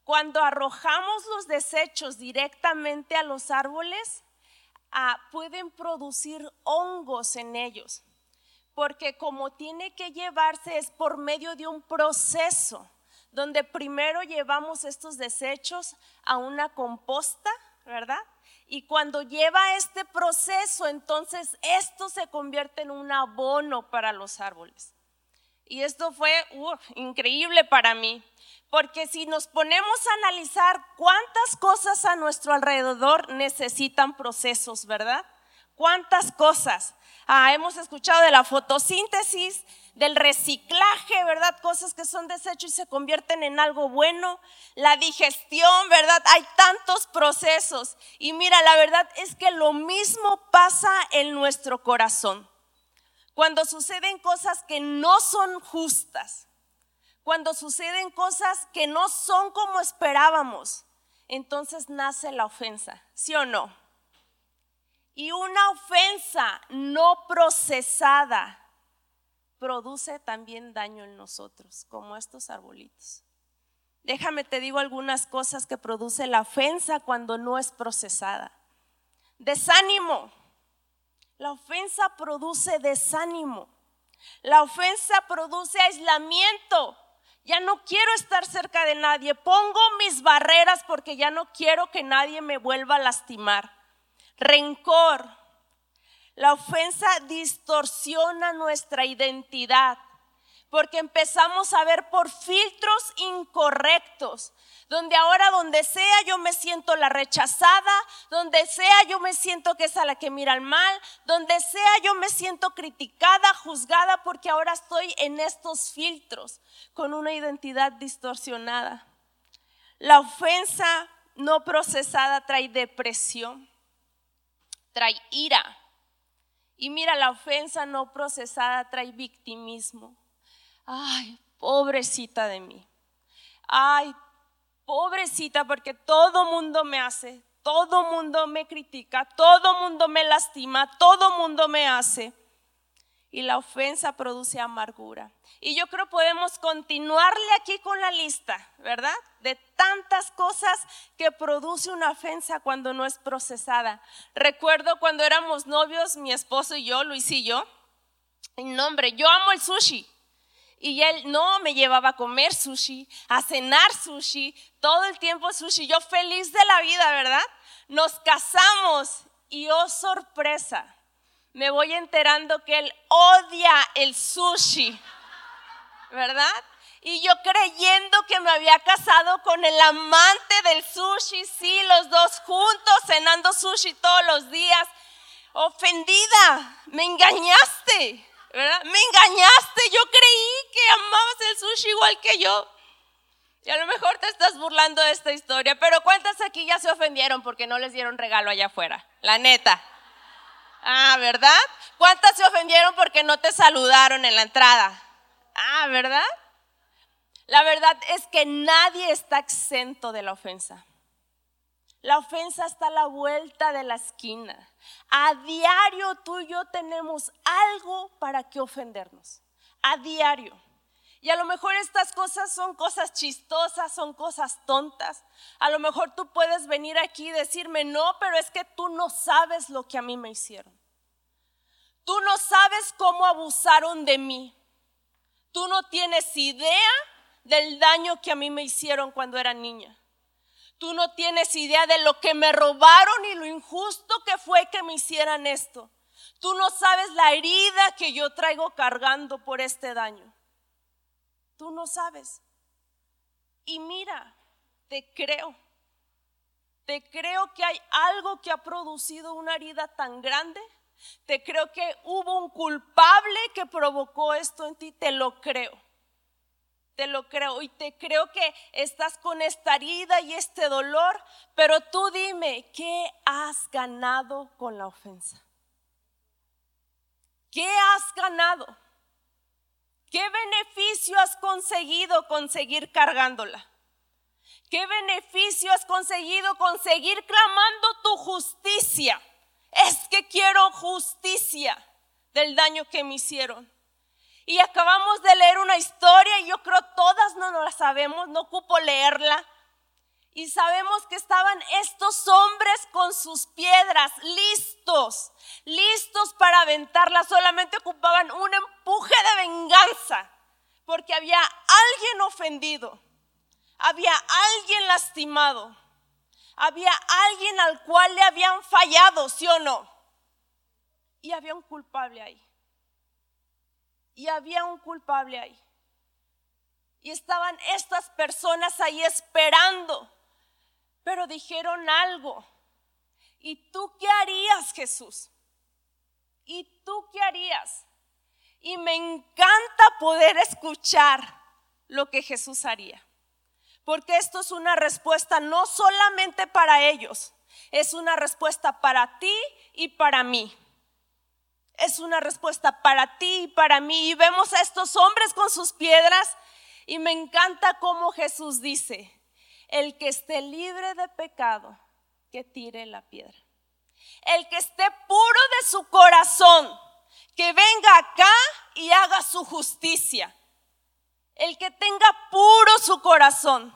cuando arrojamos los desechos directamente a los árboles, ah, pueden producir hongos en ellos, porque como tiene que llevarse es por medio de un proceso, donde primero llevamos estos desechos a una composta, ¿verdad? Y cuando lleva este proceso, entonces esto se convierte en un abono para los árboles. Y esto fue increíble para mí, porque si nos ponemos a analizar cuántas cosas a nuestro alrededor necesitan procesos, ¿verdad? ¿Cuántas cosas? Ah, hemos escuchado de la fotosíntesis, del reciclaje, ¿verdad? Cosas que son desechos y se convierten en algo bueno. La digestión, ¿verdad? Hay tantos procesos. Y mira, la verdad es que lo mismo pasa en nuestro corazón. Cuando suceden cosas que no son justas, cuando suceden cosas que no son como esperábamos, entonces nace la ofensa, ¿sí o no? Y una ofensa no procesada produce también daño en nosotros, como estos arbolitos. Déjame te digo algunas cosas que produce la ofensa cuando no es procesada. Desánimo. La ofensa produce desánimo. La ofensa produce aislamiento. Ya no quiero estar cerca de nadie. Pongo mis barreras porque ya no quiero que nadie me vuelva a lastimar. Rencor, la ofensa distorsiona nuestra identidad porque empezamos a ver por filtros incorrectos, donde ahora donde sea yo me siento la rechazada, donde sea yo me siento que es a la que mira el mal, donde sea yo me siento criticada, juzgada, porque ahora estoy en estos filtros con una identidad distorsionada. La ofensa no procesada trae depresión, trae ira, y mira, la ofensa no procesada trae victimismo. Ay, pobrecita de mí. Ay, pobrecita porque todo mundo me hace, todo mundo me critica, todo mundo me lastima, todo mundo me hace y la ofensa produce amargura. Y yo creo podemos continuarle aquí con la lista, ¿verdad? De tantas cosas que produce una ofensa cuando no es procesada. Recuerdo cuando éramos novios, mi esposo y yo, Luis y yo, en nombre, yo amo el sushi. Y él no me llevaba a comer sushi, a cenar sushi, todo el tiempo sushi. Yo feliz de la vida, ¿verdad? Nos casamos y oh sorpresa, me voy enterando que él odia el sushi, ¿verdad? Y yo creyendo que me había casado con el amante del sushi, sí, los dos juntos, cenando sushi todos los días. Ofendida, me engañaste, ¿verdad? Me engañaste, yo creí que amabas el sushi igual que yo. Y a lo mejor te estás burlando de esta historia, pero ¿cuántas aquí ya se ofendieron porque no les dieron regalo allá afuera? La neta. Ah, ¿verdad? ¿Cuántas se ofendieron porque no te saludaron en la entrada? Ah, ¿verdad? La verdad es que nadie está exento de la ofensa. La ofensa está a la vuelta de la esquina. A diario tú y yo tenemos algo para que ofendernos. A diario. Y a lo mejor estas cosas son cosas chistosas, son cosas tontas. A lo mejor tú puedes venir aquí y decirme, no, pero es que tú no sabes lo que a mí me hicieron. Tú no sabes cómo abusaron de mí. Tú no tienes idea del daño que a mí me hicieron cuando era niña. Tú no tienes idea de lo que me robaron y lo injusto que fue que me hicieran esto. Tú no sabes la herida que yo traigo cargando por este daño. Tú no sabes. Y mira, te creo. Te creo que hay algo que ha producido una herida tan grande. Te creo que hubo un culpable que provocó esto en ti. Te lo creo te lo creo y te creo que estás con esta herida y este dolor, pero tú dime, ¿qué has ganado con la ofensa? ¿Qué has ganado? ¿Qué beneficio has conseguido conseguir cargándola? ¿Qué beneficio has conseguido conseguir clamando tu justicia? Es que quiero justicia del daño que me hicieron. Y acabamos de leer una historia y yo creo todas no la sabemos, no ocupo leerla. Y sabemos que estaban estos hombres con sus piedras listos, listos para aventarla. Solamente ocupaban un empuje de venganza, porque había alguien ofendido, había alguien lastimado, había alguien al cual le habían fallado, ¿sí o no? Y había un culpable ahí y había un culpable ahí. Y estaban estas personas ahí esperando, pero dijeron algo. ¿Y tú qué harías, Jesús? ¿Y tú qué harías? Y me encanta poder escuchar lo que Jesús haría. Porque esto es una respuesta no solamente para ellos, es una respuesta para ti y para mí es una respuesta para ti y para mí. Y vemos a estos hombres con sus piedras y me encanta cómo Jesús dice, el que esté libre de pecado, que tire la piedra. El que esté puro de su corazón, que venga acá y haga su justicia. El que tenga puro su corazón,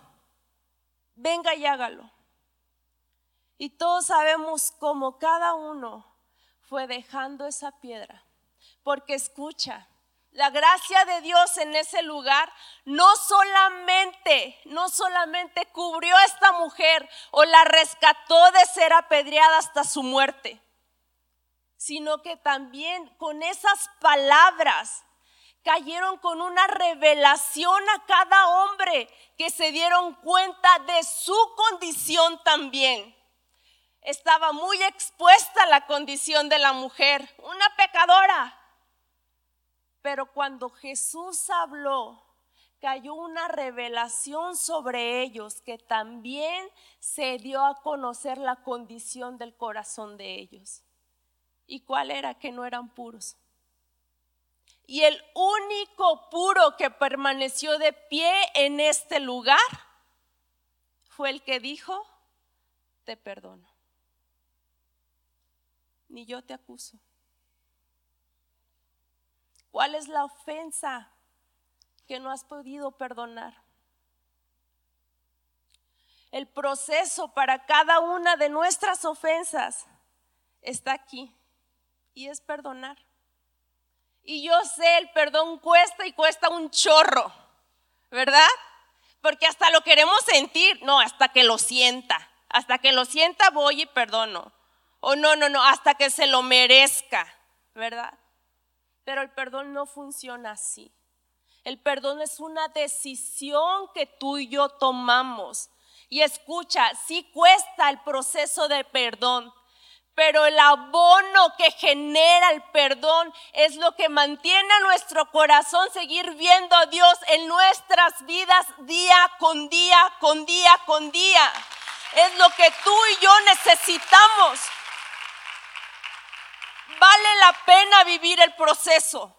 venga y hágalo. Y todos sabemos cómo cada uno fue dejando esa piedra. Porque escucha, la gracia de Dios en ese lugar no solamente, no solamente cubrió a esta mujer o la rescató de ser apedreada hasta su muerte, sino que también con esas palabras cayeron con una revelación a cada hombre que se dieron cuenta de su condición también estaba muy expuesta la condición de la mujer, una pecadora. Pero cuando Jesús habló, cayó una revelación sobre ellos que también se dio a conocer la condición del corazón de ellos. ¿Y cuál era? Que no eran puros. Y el único puro que permaneció de pie en este lugar fue el que dijo, te perdono ni yo te acuso. ¿Cuál es la ofensa que no has podido perdonar? El proceso para cada una de nuestras ofensas está aquí y es perdonar. Y yo sé, el perdón cuesta y cuesta un chorro, ¿verdad? Porque hasta lo queremos sentir, no, hasta que lo sienta. Hasta que lo sienta voy y perdono. O no, no, no, hasta que se lo merezca, ¿verdad? Pero el perdón no funciona así. El perdón es una decisión que tú y yo tomamos. Y escucha, sí cuesta el proceso de perdón, pero el abono que genera el perdón es lo que mantiene a nuestro corazón seguir viendo a Dios en nuestras vidas día con día, con día, con día. Es lo que tú y yo necesitamos. Vale la pena vivir el proceso.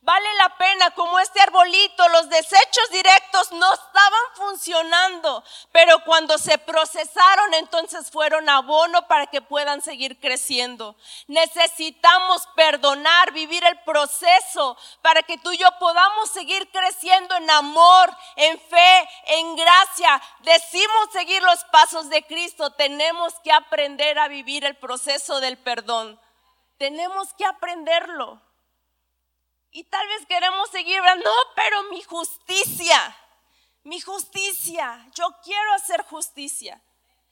Vale la pena, como este arbolito, los desechos directos no estaban funcionando, pero cuando se procesaron entonces fueron abono para que puedan seguir creciendo. Necesitamos perdonar, vivir el proceso para que tú y yo podamos seguir creciendo en amor, en fe, en gracia. Decimos seguir los pasos de Cristo, tenemos que aprender a vivir el proceso del perdón. Tenemos que aprenderlo. Y tal vez queremos seguir, no, pero mi justicia, mi justicia, yo quiero hacer justicia.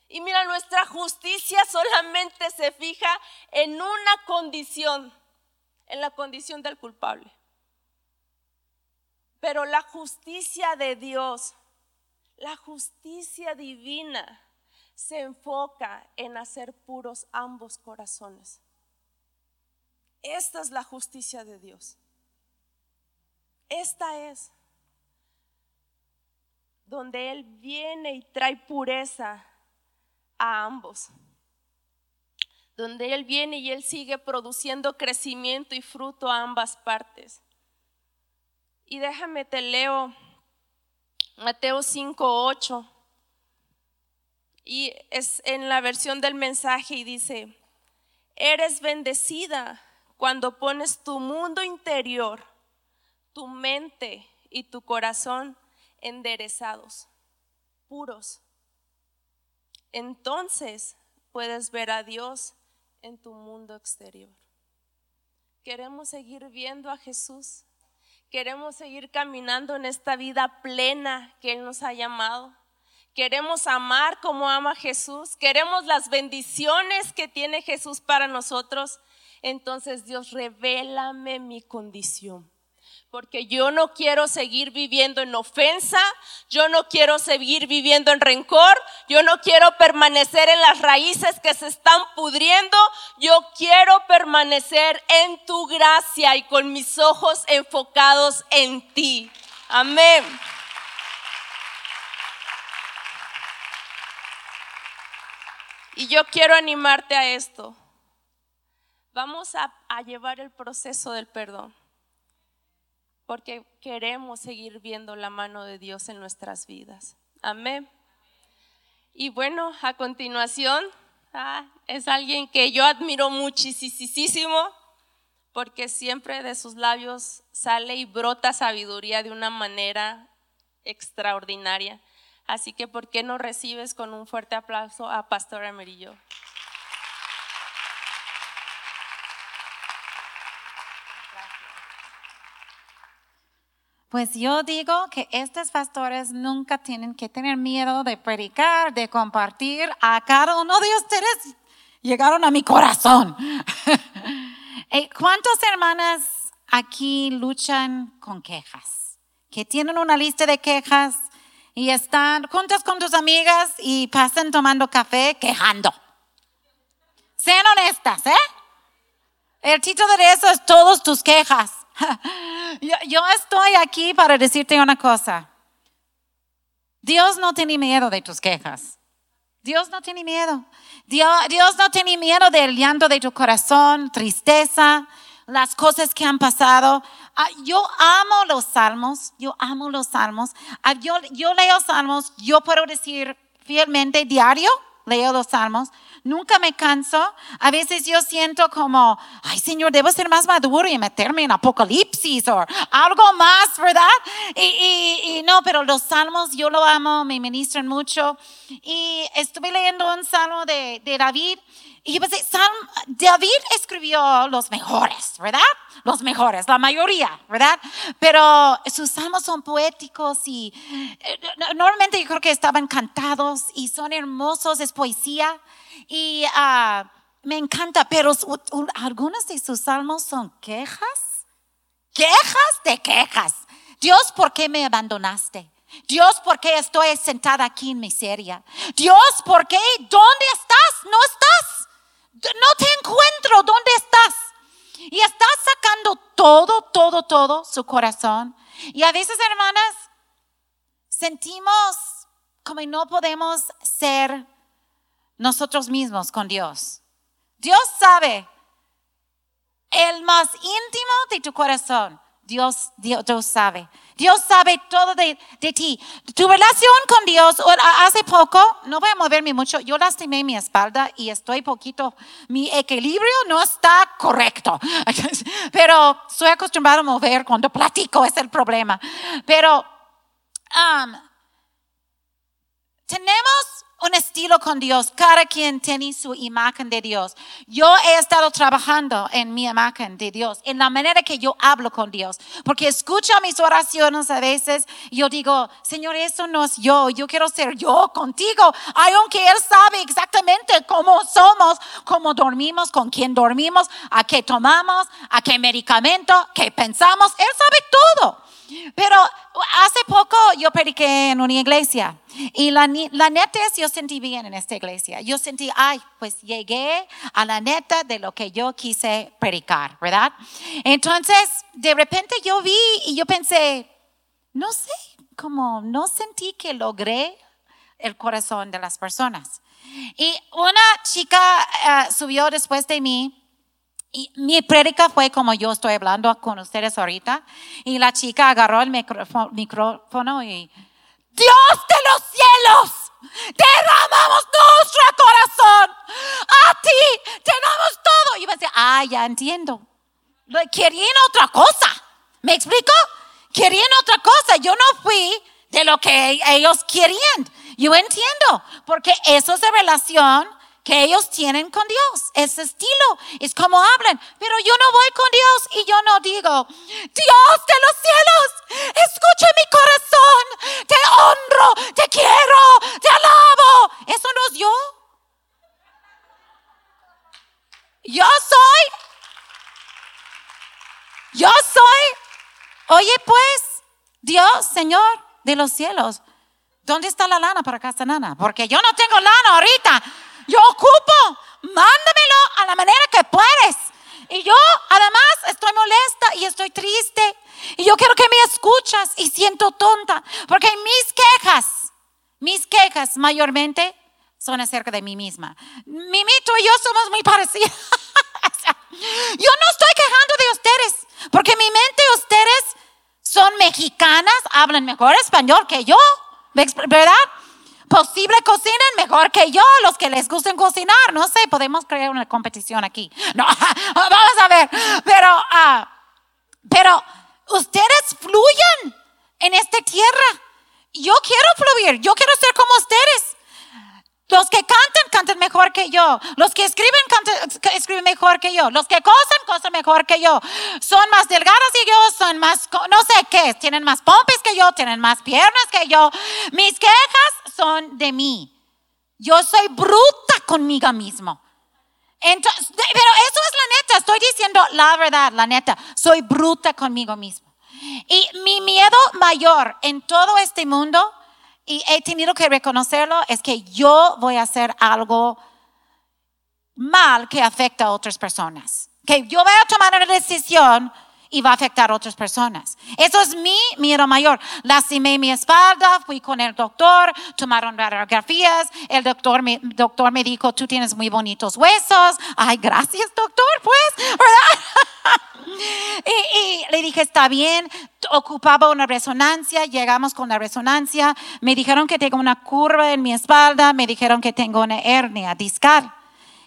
Y mira, nuestra justicia solamente se fija en una condición, en la condición del culpable. Pero la justicia de Dios, la justicia divina, se enfoca en hacer puros ambos corazones. Esta es la justicia de Dios. Esta es donde Él viene y trae pureza a ambos. Donde Él viene y Él sigue produciendo crecimiento y fruto a ambas partes. Y déjame te leo Mateo 5, 8. Y es en la versión del mensaje y dice, eres bendecida cuando pones tu mundo interior tu mente y tu corazón enderezados, puros. Entonces puedes ver a Dios en tu mundo exterior. Queremos seguir viendo a Jesús. Queremos seguir caminando en esta vida plena que Él nos ha llamado. Queremos amar como ama Jesús. Queremos las bendiciones que tiene Jesús para nosotros. Entonces Dios, revélame mi condición porque yo no quiero seguir viviendo en ofensa, yo no quiero seguir viviendo en rencor, yo no quiero permanecer en las raíces que se están pudriendo, yo quiero permanecer en tu gracia y con mis ojos enfocados en ti. Amén. Y yo quiero animarte a esto. Vamos a, llevar el proceso del perdón porque queremos seguir viendo la mano de Dios en nuestras vidas. Amén. Y bueno, a continuación, ah, es alguien que yo admiro muchísimo, porque siempre de sus labios sale y brota sabiduría de una manera extraordinaria. Así que, ¿por qué no recibes con un fuerte aplauso a Pastor Amarillo? Pues yo digo que estos pastores nunca tienen que tener miedo de predicar, de compartir. A cada uno de ustedes llegaron a mi corazón. Eh, ¿Cuántas hermanas aquí luchan con quejas? Que tienen una lista de quejas y están juntas con tus amigas y pasan tomando café quejando. Sean honestas, ¿eh? El título de eso es todos tus quejas. yo, estoy aquí para decirte una cosa. Dios no tiene miedo de tus quejas. Dios no tiene miedo. Dios, no tiene miedo del llanto de tu corazón, tristeza, las cosas que han pasado. Ah, yo amo los salmos, yo amo los salmos. Ah, yo leo salmos, yo puedo decir fielmente diario, leo los salmos, nunca me canso. A veces yo siento como, ay Señor, debo ser más maduro y meterme en Apocalipsis o algo más, ¿verdad? Y, no, pero los salmos yo lo amo, me ministran mucho. Y estuve leyendo un salmo de, de David Y yo David escribió los mejores, ¿verdad? Los mejores, la mayoría, ¿verdad? Pero sus salmos son poéticos y eh, no- normalmente yo creo que estaban cantados y son hermosos, es poesía. Y ah, me encanta, pero algunos de sus salmos son quejas quejas de quejas. Dios, ¿por qué me abandonaste? Dios, ¿por qué estoy sentada aquí en miseria? Dios, ¿por qué? ¿Dónde estás. ¿Dónde estás? Y estás sacando todo, todo, todo su corazón. Y a veces, hermanas, sentimos como no podemos ser nosotros mismos con Dios. Dios sabe el más íntimo de tu corazón. Dios, Dios, Dios sabe. Dios sabe todo de, de ti. Tu relación con Dios, hace poco, no voy a moverme mucho, yo lastimé mi espalda y estoy poquito, mi equilibrio no está correcto. Pero estoy acostumbrado a mover cuando platico, es el problema. Pero um, tenemos un estilo con Dios. Cada quien tiene su imagen de Dios. Yo he estado trabajando en mi imagen de Dios, en la manera que yo hablo con Dios. Porque escucha mis oraciones a veces y yo digo, Señor, eso no es yo. Yo quiero ser yo contigo. Aunque Él sabe exactamente cómo somos, cómo dormimos, con quién dormimos, a qué tomamos, a qué medicamento, qué pensamos. Él sabe todo. Pero hace poco yo prediqué en una iglesia y la, la neta es yo sentí bien en esta iglesia. Yo sentí, ay, pues llegué a la neta de lo que yo quise predicar, ¿verdad? Entonces, de repente yo vi y yo pensé, no sé, como no sentí que logré el corazón de las personas. Y una chica eh, subió después de mí y mi prédica fue como yo estoy hablando con ustedes ahorita. Y la chica agarró el micrófono, y, Dios de los cielos, derramamos nuestro corazón. A ti tenemos todo. Y yo pensé, ah, ya entiendo. Querían otra cosa. ¿Me explico? Querían otra cosa. Yo no fui de lo que ellos querían. Yo entiendo, porque eso es la relación que ellos tienen con Dios. Ese estilo es como hablan. Pero yo no voy con Dios y yo no digo, Dios de los cielos, escucha mi corazón, te honro, te quiero, te alabo. Eso no es yo. Yo soy yo soy, oye pues, Dios, Señor de los cielos, ¿dónde está la lana para casa nana? Porque yo no tengo lana ahorita. Yo ocupo, mándamelo a la manera que puedes. Y yo además estoy molesta y estoy triste. Y yo quiero que me escuchas y siento tonta. Porque mis quejas, mis quejas mayormente son acerca de mí misma. Mimi, tú y yo somos muy sea, yo no estoy quejando de ustedes, porque mi mente ustedes son mexicanas, hablan mejor español que yo, ¿me expl- ¿verdad? Posible cocinan mejor que yo, los que les gusten cocinar, no sé, podemos crear una competición aquí. No, vamos a ver, pero, ah, pero ustedes fluyan en esta tierra. Yo quiero fluir, yo quiero ser como ustedes. Los que cantan, cantan mejor que yo. Los que escriben, cantan, escriben mejor que yo. Los que cosen, cosen mejor que yo. Son más delgadas que yo, son más, no sé qué, tienen más pompis que yo, tienen más piernas que yo. Mis quejas son de mí. Yo soy bruta conmigo mismo. Entonces, pero eso es la neta, estoy diciendo la verdad, la neta. Soy bruta conmigo mismo. Y mi miedo mayor en todo este mundo, y he tenido que reconocerlo, es que yo voy a hacer algo mal que afecta a otras personas. Que yo voy a tomar una decisión y va a afectar a otras personas. Eso es mi miedo mayor. Lastimé mi espalda, fui con el doctor, tomaron radiografías, el doctor me, doctor me dijo, tú tienes muy bonitos huesos. Ay, gracias doctor, pues, ¿verdad? y, y le dije, está bien, ocupaba una resonancia, llegamos con la resonancia, me dijeron que tengo una curva en mi espalda, me dijeron que tengo una hernia discal.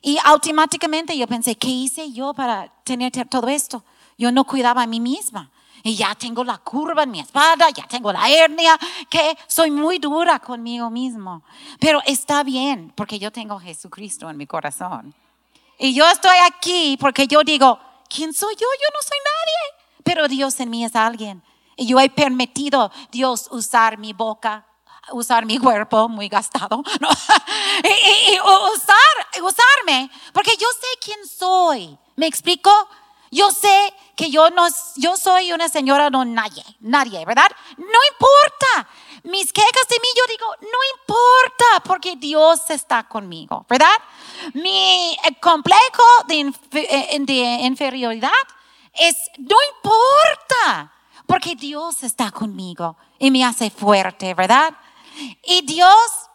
Y automáticamente yo pensé, ¿qué hice yo para tener todo esto? Yo no cuidaba a mí misma. Y ya tengo la curva en mi espalda, ya tengo la hernia, que soy muy dura conmigo mismo. Pero está bien, porque yo tengo a Jesucristo en mi corazón. Y yo estoy aquí porque yo digo, ¿quién soy yo? Yo no soy nadie. Pero Dios en mí es alguien. Y yo he permitido Dios usar mi boca, usar mi cuerpo muy gastado, ¿no? y, y usar, usarme, porque yo sé quién soy. ¿Me explico? Yo sé que yo no, yo soy una señora no nadie, nadie, ¿verdad? No importa. Mis quejas de mí, yo digo, no importa, porque Dios está conmigo, ¿verdad? Mi eh, complejo de, eh, de inferioridad es, no importa, porque Dios está conmigo y me hace fuerte, ¿verdad? Y Dios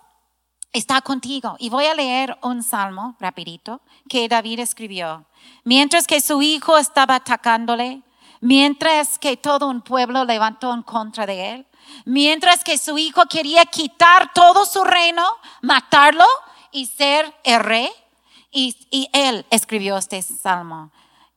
está contigo. Y voy a leer un salmo rapidito que David escribió. Mientras que su hijo estaba atacándole, mientras que todo un pueblo levantó en contra de él, mientras que su hijo quería quitar todo su reino, matarlo y ser el rey, y, él escribió este salmo.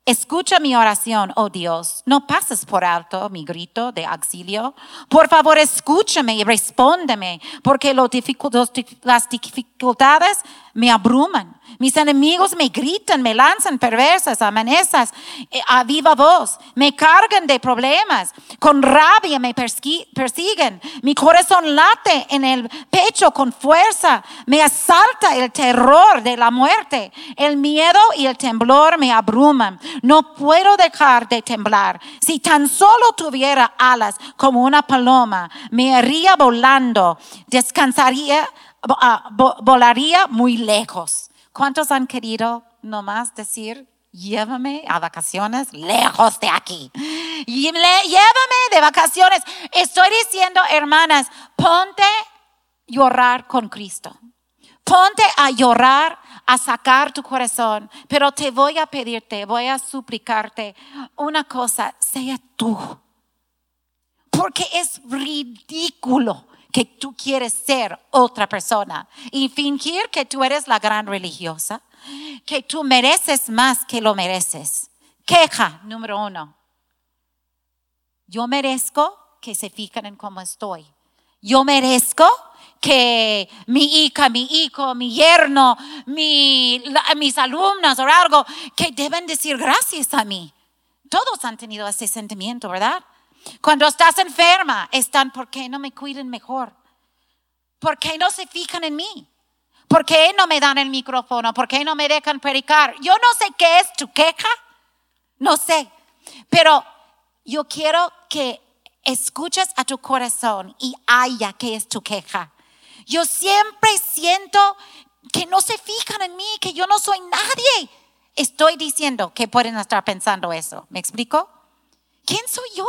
Escucha mi oración, oh Dios. No pases por alto mi grito de auxilio. Por favor, escúchame y respóndeme, porque las dificultades me abruman. Mis enemigos me gritan, me lanzan perversas, amenazas eh, a viva voz, me cargan de problemas, con rabia me persiguen, mi corazón late en el pecho con fuerza, me asalta el terror de la muerte, el miedo y el temblor me abruman, no puedo dejar de temblar. Si tan solo tuviera alas como una paloma, me iría volando, descansaría, ah, volaría muy lejos. ¿Cuántos han querido nomás decir, llévame a vacaciones lejos de aquí? Llévame de vacaciones. Estoy diciendo, hermanas, ponte a llorar con Cristo. Ponte a llorar, a sacar tu corazón, pero te voy a pedirte, voy a suplicarte una cosa, sea tú. Porque es ridículo que tú quieres ser otra persona y fingir que tú eres la gran religiosa, que tú mereces más que lo mereces. Queja número uno. Yo merezco que se fijen en cómo estoy. Yo merezco que mi hija, mi hijo, mi yerno, mi, mis alumnas o algo, que deben decir gracias a mí. Todos han tenido ese sentimiento, ¿verdad? Cuando estás enferma, están, ¿por qué no me cuiden mejor? ¿Por qué no se fijan en mí? ¿Por qué no me dan el micrófono? ¿Por qué no me dejan predicar? Yo no sé qué es tu queja, no sé, pero yo quiero que escuches a tu corazón y haya qué es tu queja. Yo siempre siento que no se fijan en mí, que yo no soy nadie. Estoy diciendo que pueden estar pensando eso. ¿Me explico? ¿Quién soy yo?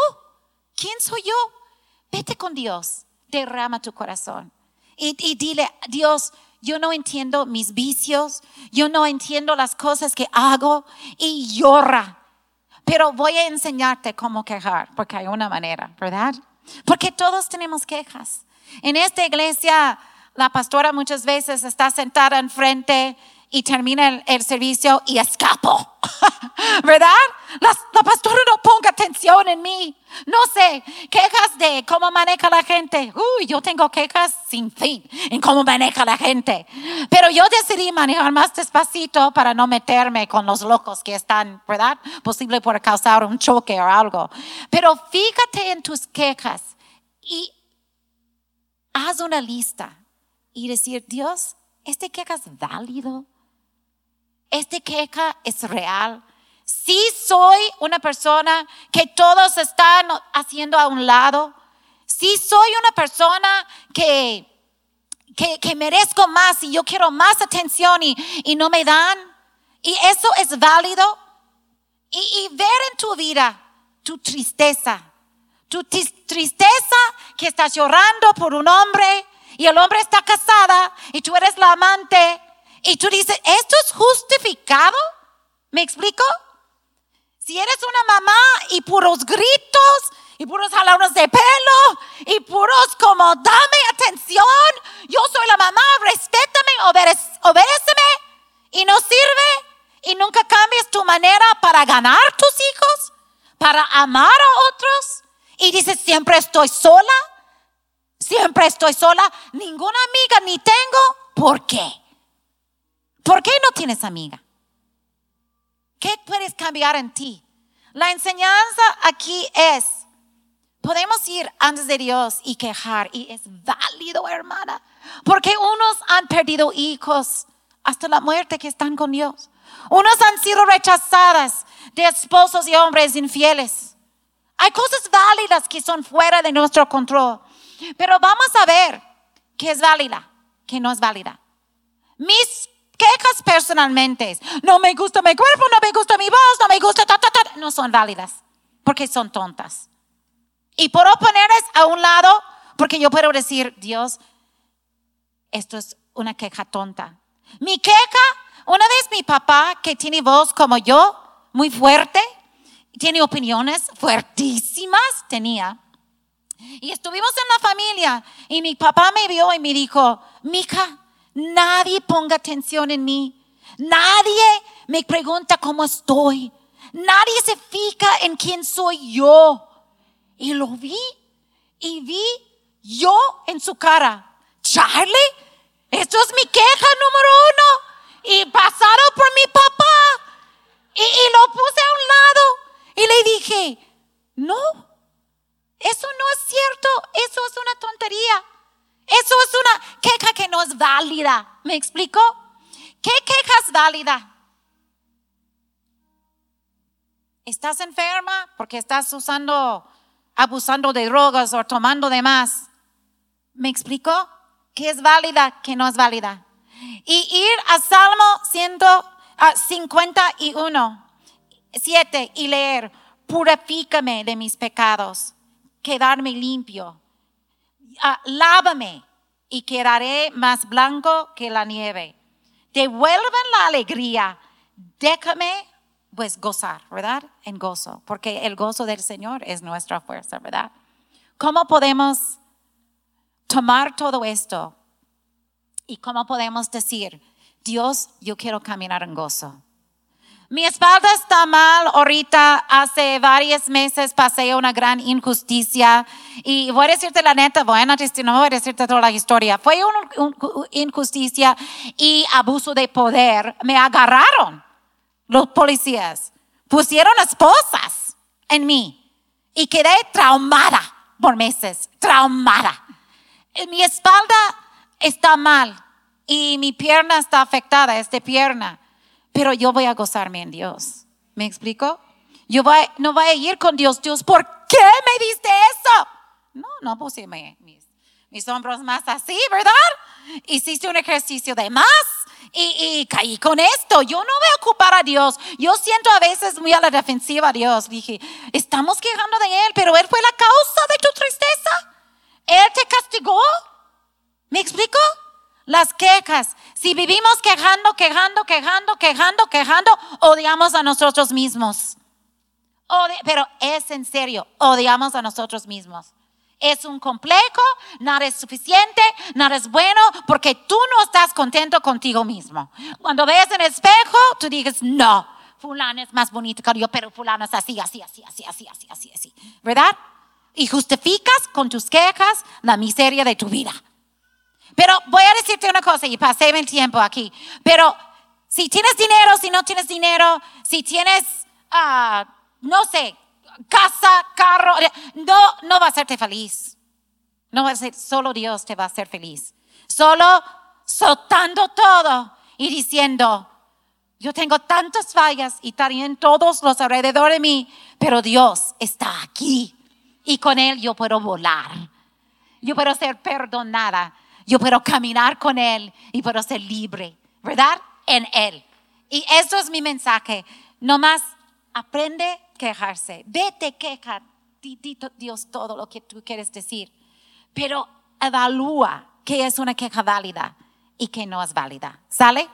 ¿Quién soy yo? Vete con Dios, derrama tu corazón y, dile, Dios, yo no entiendo mis vicios, yo no entiendo las cosas que hago y llora. Pero voy a enseñarte cómo quejar, porque hay una manera, ¿verdad? Porque todos tenemos quejas. En esta iglesia, la pastora muchas veces está sentada enfrente y termina el, servicio y escapo. ¿Verdad? La, la, pastora no ponga atención en mí. No sé, quejas de cómo maneja la gente. Uy, yo tengo quejas sin fin en cómo maneja la gente. Pero yo decidí manejar más despacito para no meterme con los locos que están, ¿verdad? Posible por causar un choque o algo. Pero fíjate en tus quejas y haz una lista y decir, Dios, ¿este queja es válido? Este queja es real. Sí soy una persona que todos están haciendo a un lado. Sí soy una persona que, que, merezco más y yo quiero más atención y, y no me dan. Y eso es válido. Y, y ver en tu vida tu tristeza. Tu tristeza que estás llorando por un hombre y el hombre está casada y tú eres la amante y tú dices, ¿esto es justificado? ¿Me explico? Si eres una mamá y puros gritos y puros jalones de pelo y puros como dame atención, yo soy la mamá, respétame, obedéceme y no sirve y nunca cambias tu manera para ganar tus hijos, para amar a otros y dices siempre estoy sola, siempre estoy sola, ninguna amiga ni tengo, ¿por qué? ¿Por qué no tienes amiga? ¿Qué puedes cambiar en ti? La enseñanza aquí es, podemos ir antes de Dios y quejar, y es válido, hermana, porque unos han perdido hijos hasta la muerte que están con Dios. Unos han sido rechazadas de esposos y hombres infieles. Hay cosas válidas que son fuera de nuestro control. Pero vamos a ver qué es válida, qué no es válida. Mis quejas personalmente, no me gusta mi cuerpo, no me gusta mi voz, no me gusta, ta, ta, ta, no son válidas, porque son tontas. Y por ponerles a un lado, porque yo puedo decir, Dios, esto es una queja tonta. Mi queja, una vez mi papá, que tiene voz como yo, muy fuerte, tiene opiniones fuertísimas, tenía. Y estuvimos en la familia y mi papá me vio y me dijo, mija, nadie ponga atención en mí. Nadie me pregunta cómo estoy. Nadie se fija en quién soy yo. Y lo vi y vi yo en su cara. Charlie, esto es mi queja número uno. Y pasado por mi papá. Y, y lo puse a un lado. Y le dije, no, eso no es cierto. Eso es una tontería. Eso es una queja que no es válida. ¿Me explico? ¿Qué queja es válida? ¿Estás enferma porque estás usando, abusando de drogas o tomando de más? ¿Me explico? ¿Qué es válida, qué no es válida? Y ir a Salmo 151, 7 y leer, purifícame de mis pecados, quedarme limpio Ah, lávame y quedaré más blanco que la nieve. Devuelvan la alegría, déjame pues gozar, ¿verdad? En gozo, porque el gozo del Señor es nuestra fuerza, ¿verdad? ¿Cómo podemos tomar todo esto y cómo podemos decir, Dios, yo quiero caminar en gozo? Mi espalda está mal ahorita. Hace varios meses pasé una gran injusticia. Y voy a decirte la neta, bueno, no voy a decirte toda la historia. Fue una injusticia y abuso de poder. Me agarraron los policías. Pusieron esposas en mí. Y quedé traumada por meses. Traumada. Mi espalda está mal. Y mi pierna está afectada, esta pierna pero yo voy a gozarme en Dios. ¿Me explico? Yo voy, no voy a ir con Dios. Dios, ¿por qué me diste eso? No, no puse mis, mis hombros más así, ¿verdad? Hiciste un ejercicio de más y, y, caí con esto. Yo no voy a ocupar a Dios. Yo siento a veces muy a la defensiva a Dios. Dije, estamos quejando de Él, pero Él fue la causa de tu tristeza. Él te castigó. ¿Me explico? las quejas. Si vivimos quejando, quejando, quejando, quejando, quejando, odiamos a nosotros mismos. Odi pero es en serio, odiamos a nosotros mismos. Es un complejo, nada es suficiente, nada es bueno, porque tú no estás contento contigo mismo. Cuando ves en el espejo, tú dices, no, fulano es más bonito que yo, pero fulano es así, así, así, así, así, así, así, así. ¿Verdad? Y justificas con tus quejas la miseria de tu vida. Pero voy a decirte una cosa y pasé el tiempo aquí. Pero si tienes dinero, si no tienes dinero, si tienes, uh, no sé, casa, carro, no, no va a hacerte feliz. No va a ser, solo Dios te va a hacer feliz. Solo soltando todo y diciendo, yo tengo tantas fallas y también todos los alrededor de mí, pero Dios está aquí y con Él yo puedo volar. Yo puedo ser perdonada yo puedo caminar con Él y puedo ser libre, ¿verdad? En Él. Y eso es mi mensaje. No más aprende a quejarse. Vete, queja. Dios todo lo que tú quieres decir. Pero evalúa qué es una queja válida y qué no es válida. ¿Sale?